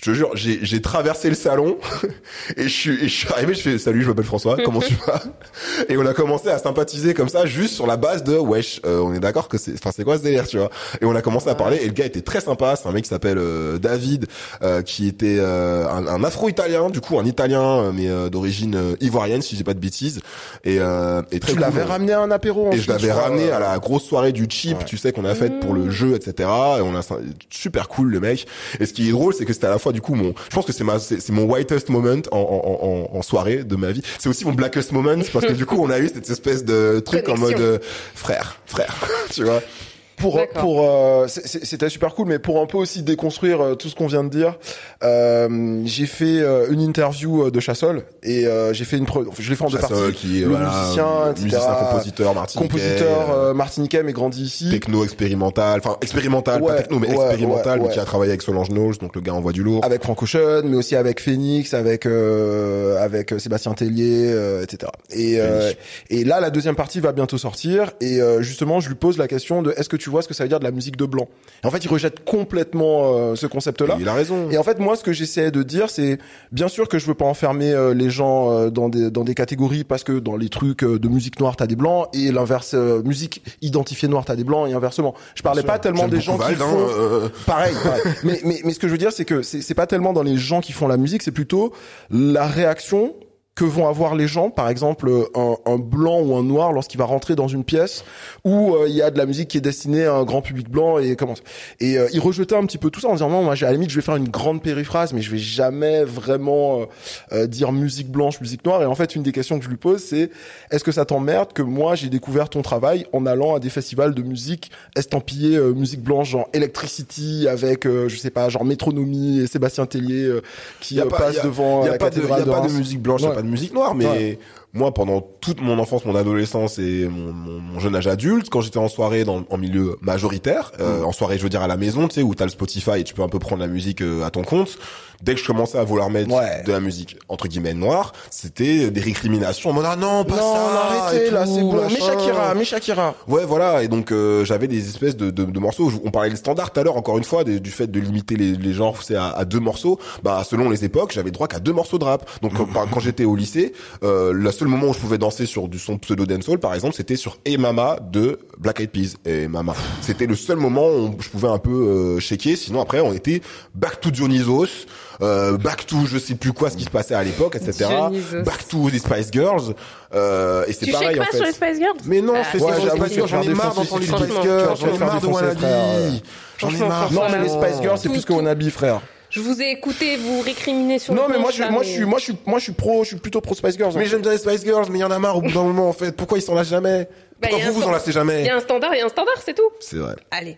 Je te jure, j'ai j'ai traversé le salon et je suis et je suis arrivé. Je fais salut, je m'appelle François. Comment tu vas Et on a commencé à sympathiser comme ça, juste sur la base de wesh. euh, on est d'accord que c'est, enfin c'est quoi ce délire, tu vois Et on a commencé à parler. Et le gars était très sympa. C'est un mec qui s'appelle euh, David, euh, qui était euh, un, un Afro-italien, du coup un Italien euh, mais euh, d'origine euh, ivoirienne, si j'ai pas de bêtises. Et, euh, et très Tu cool. l'avais ramené à un apéro Et je l'avais ramené à la grosse soirée du chip, Ouais. tu sais, qu'on a faite pour le jeu, etc. Et on a super cool le mec. Et ce qui est drôle, c'est que c'était à la fois du coup mon, je pense que c'est ma, c'est mon whitest moment en, en, en, en soirée de ma vie. C'est aussi mon blackest moment parce que du coup on a eu cette espèce de truc en mode euh, frère, frère, tu vois. Pour pour euh, c'est- c'est- c'était super cool mais pour un peu aussi déconstruire euh, tout ce qu'on vient de dire euh, j'ai fait euh, une interview euh, de Chassol et euh, j'ai fait une pro- je l'ai fait en deux Chassol, parties qui est le voilà, musicien etc musicien, compositeur, martiniquais, compositeur martiniquais mais grandi ici techno expérimental, enfin expérimental, Ouais, pas techno mais ouais, expérimental, ouais, mais qui a travaillé avec Solange Knowles, donc le gars envoie du lourd. avec Franck Ocean, mais aussi avec Phoenix, avec euh, avec Sébastien Tellier, euh, etc. Et euh, et là, la deuxième partie va bientôt sortir. Et euh, justement, je lui pose la question de est-ce que tu vois ce que ça veut dire de la musique de blanc Et en fait, il rejette complètement euh, ce concept-là. Il a raison. Et en fait, moi, ce que j'essaie de dire, c'est bien sûr que je veux pas enfermer euh, les gens euh, dans des dans des catégories parce que dans les trucs de musique noire, t'as des blancs et l'inverse, musique identifiée noire, t'as des blancs et inversement. Je parlais pas tellement des gens qui hein, font pareil, pareil. mais, mais, mais ce que je veux dire, c'est que c'est pas tellement dans les gens qui font la musique, c'est plutôt la réaction que vont avoir les gens, par exemple un, un blanc ou un noir lorsqu'il va rentrer dans une pièce où euh, il y a de la musique qui est destinée à un grand public blanc et comment et euh, il rejetait un petit peu tout ça en disant non moi j'ai- à la limite je vais faire une grande périphrase mais je vais jamais vraiment euh, euh, dire musique blanche musique noire. Et en fait une des questions que je lui pose c'est est-ce que ça t'emmerde que moi j'ai découvert ton travail en allant à des festivals de musique estampillés euh, musique blanche genre Electricity avec euh, je sais pas genre Métronomie et Sébastien Tellier euh, qui euh, passe devant la a pas de, y a cathédrale de, musique blanche, Ouais. Musique noire, mais. Moi, pendant toute mon enfance, mon adolescence et mon, mon, mon jeune âge adulte, quand j'étais en soirée dans, en milieu majoritaire, euh, en soirée, je veux dire à la maison, tu sais, où t'as le Spotify et tu peux un peu prendre la musique euh, à ton compte. Dès que je commençais à vouloir mettre Ouais. de la musique entre guillemets noire, c'était des récriminations en mode ah non pas non, ça, arrêtez là, c'est bon. Mais. Shakira, mais Shakira. Ouais, voilà. Et donc euh, j'avais des espèces de, de, de morceaux. On parlait des standards tout à l'heure, encore une fois, des- du fait de limiter les, les genres c'est à, à deux morceaux. Bah selon les époques, j'avais droit qu'à deux morceaux de rap. Donc quand, par- quand j'étais au lycée, euh, seul moment où je pouvais danser sur du son pseudo dancehall, par exemple, c'était sur Et Mama de Black Eyed Peas. Et Mama, c'était le seul moment où je pouvais un peu euh, shaker. Sinon après, on était back to Dionysos. Euh, back to je sais plus quoi ce qui se passait à l'époque etc Dionysos. back to les Spice Girls euh, et c'est Tu pareil shakes en pas fait sur les Spice Girls? Mais non, Ah, fais c'est ça, Ouais, j'avoue, c'est j'avoue, bon. j'en ai marre d'entendre les Spice. Girls, j'en ai marre de Wannabe. J'en ai marre. Non, mais les. Spice Girls, c'est plus que Wannabe, frère. Je vous ai écouté vous récriminer sur Non, le mais moi, je, là, moi, mais- je suis, moi, je suis, moi, je suis pro, je suis plutôt pro Spice Girls. Mais j'aime bien les Spice Girls, mais il y en a marre au bout d'un moment en fait. Pourquoi ils s'en lassent jamais? Bah, Pourquoi vous vous en lassez Il jamais? y a un standard, il y a un standard, c'est tout. C'est vrai. Allez.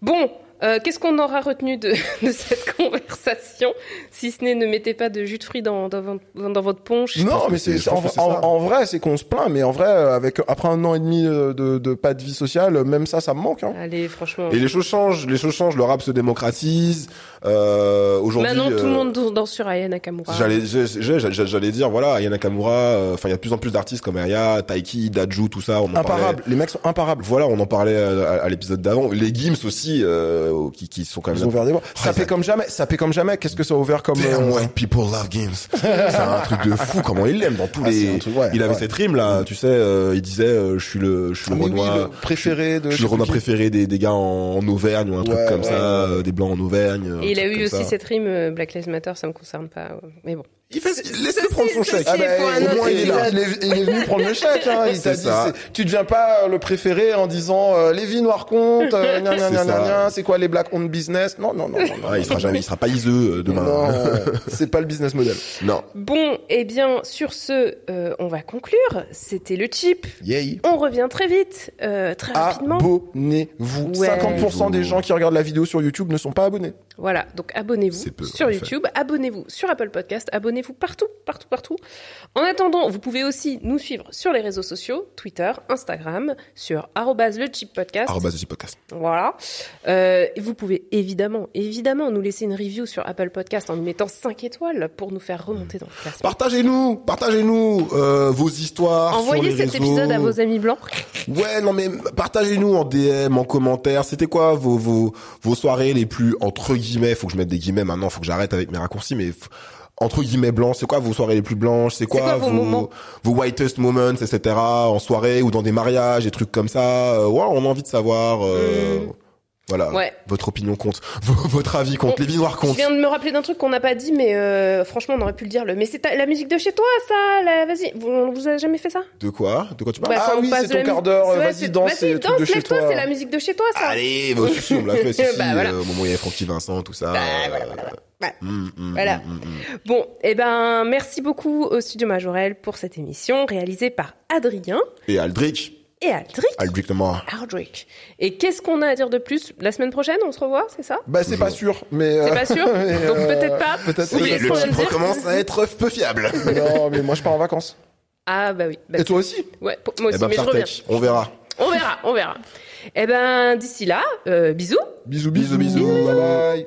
Bon, euh, qu'est-ce qu'on aura retenu de, de cette conversation? Si ce n'est ne mettez pas de jus de fruits dans, dans, votre- dans votre ponche. Non, mais c'est- en, vrai, c'est qu'on se plaint, mais en vrai, euh, avec après un an et demi euh, de, de pas de vie sociale, même ça, ça me manque. Hein. Allez, franchement. Et les choses changent, les choses changent, le rap se démocratise. Euh, aujourd'hui, Maintenant, tout le euh, monde danse sur Aya Nakamura. J'allais, j'allais dire, voilà, Aya Nakamura, euh, enfin, il y a de plus en plus d'artistes comme Aya, Taiki, Daju, tout ça. On en parlait. Imparables. Les mecs sont imparables. Voilà, on en parlait à, à l'épisode d'avant. Les Gims aussi, euh, qui, qui sont quand même Ils ont ouvert des voies. Ça a- comme jamais. Ça fait comme jamais. Qu'est-ce que ça a ouvert comme Damn euh, white people love games. c'est un truc de fou comment il l'aime dans tous Ah, les. un truc, ouais, il avait ouais. cette rime là, tu sais, euh, il disait euh, je suis le je suis ah, le oui, le préféré de. je suis le Renoir préféré des, des gars en, en Auvergne ou un truc comme ouais, ça, euh, des blancs en Auvergne. Et il a eu aussi ça. cette rime euh, Black Lives Matter, ça me concerne pas. Mais bon. Il fait, laisse-le prendre son chèque. Ah bah, au moins il est là. Il est, il est venu prendre le chèque. Hein. Il t'a dit, tu deviens pas euh, le préféré en disant euh, Lévi Noir compte, euh, gna, gna, C'est gna, quoi les black owned business? Non, non, non, non. non, Ah, il sera jamais, il sera pas iseux euh, demain. Non, c'est pas le business model. Non. Bon, eh bien, sur ce, euh, on va conclure. C'était le chip. Yay. On revient très vite, euh, très rapidement. Abonnez-vous. Ouais. 50% des gens qui regardent la vidéo sur YouTube ne sont pas abonnés. Voilà, donc abonnez-vous sur. YouTube, abonnez-vous sur Apple Podcast, abonnez-vous abonnez-vous partout, partout, partout. En attendant, vous pouvez aussi nous suivre sur les réseaux sociaux, Twitter, Instagram, sur le chip podcast. Podcast. Voilà. Euh, et vous pouvez évidemment, évidemment, nous laisser une review sur Apple Podcast en nous mettant 5 étoiles pour nous faire remonter dans le classement. Partagez-nous, partagez-nous euh, vos histoires sur Envoyez les cet réseaux. épisode à vos amis blancs. Ouais, non mais partagez-nous en DM, en commentaire. C'était quoi vos, vos vos soirées les plus entre guillemets Faut que je mette des guillemets maintenant. Faut que j'arrête avec mes raccourcis, mais entre guillemets blancs. C'est quoi vos soirées les plus blanches C'est quoi, quoi vos vos whitest moments, etc. En soirée ou dans des mariages, des trucs comme ça. Euh, ouais, on a envie de savoir. euh, Voilà. Ouais. Votre opinion compte. V- Votre avis compte. On- Les noirs Je comptent. viens de me rappeler d'un truc qu'on n'a pas dit, mais euh, franchement, on aurait pu le dire. Le... Mais c'est ta- la musique de chez toi, ça. la- Vas-y, vous, on vous a jamais fait ça? De quoi? De quoi tu parles? Bah, Ah oui, c'est ton la quart d'heure, vas-y, danse, Vas-y, de danse, chez lève-toi, toi. c'est la musique de chez toi, ça. Allez, bah, si, si, on l'a fait, si, si, Bah, voilà. euh, au moment où il y avait Francky Vincent, tout ça. Bah, euh, voilà, voilà. Ouais. hum, hum, Voilà. Bon, eh ben, merci beaucoup au Studio Majorel pour cette émission réalisée par Adrien Et Aldrich, et Aldric. Aldrich Lamar. Aldric. Et qu'est-ce qu'on a à dire de plus La semaine prochaine, on se revoit, c'est ça? Bah c'est pas sûr, mais. C'est euh, pas sûr mais, Donc euh, peut-être pas. Peut-être. Oui, le de dire commence à être peu fiable. Non, mais moi je pars en vacances. Ah bah oui. Bah, Et toi aussi? Ouais, pour- moi Eh aussi, ben, mais je reviens. On verra. On verra, on verra. Eh ben, d'ici là, euh, bisous. Bisous, Bisous, bisous, bisous. Bye bye.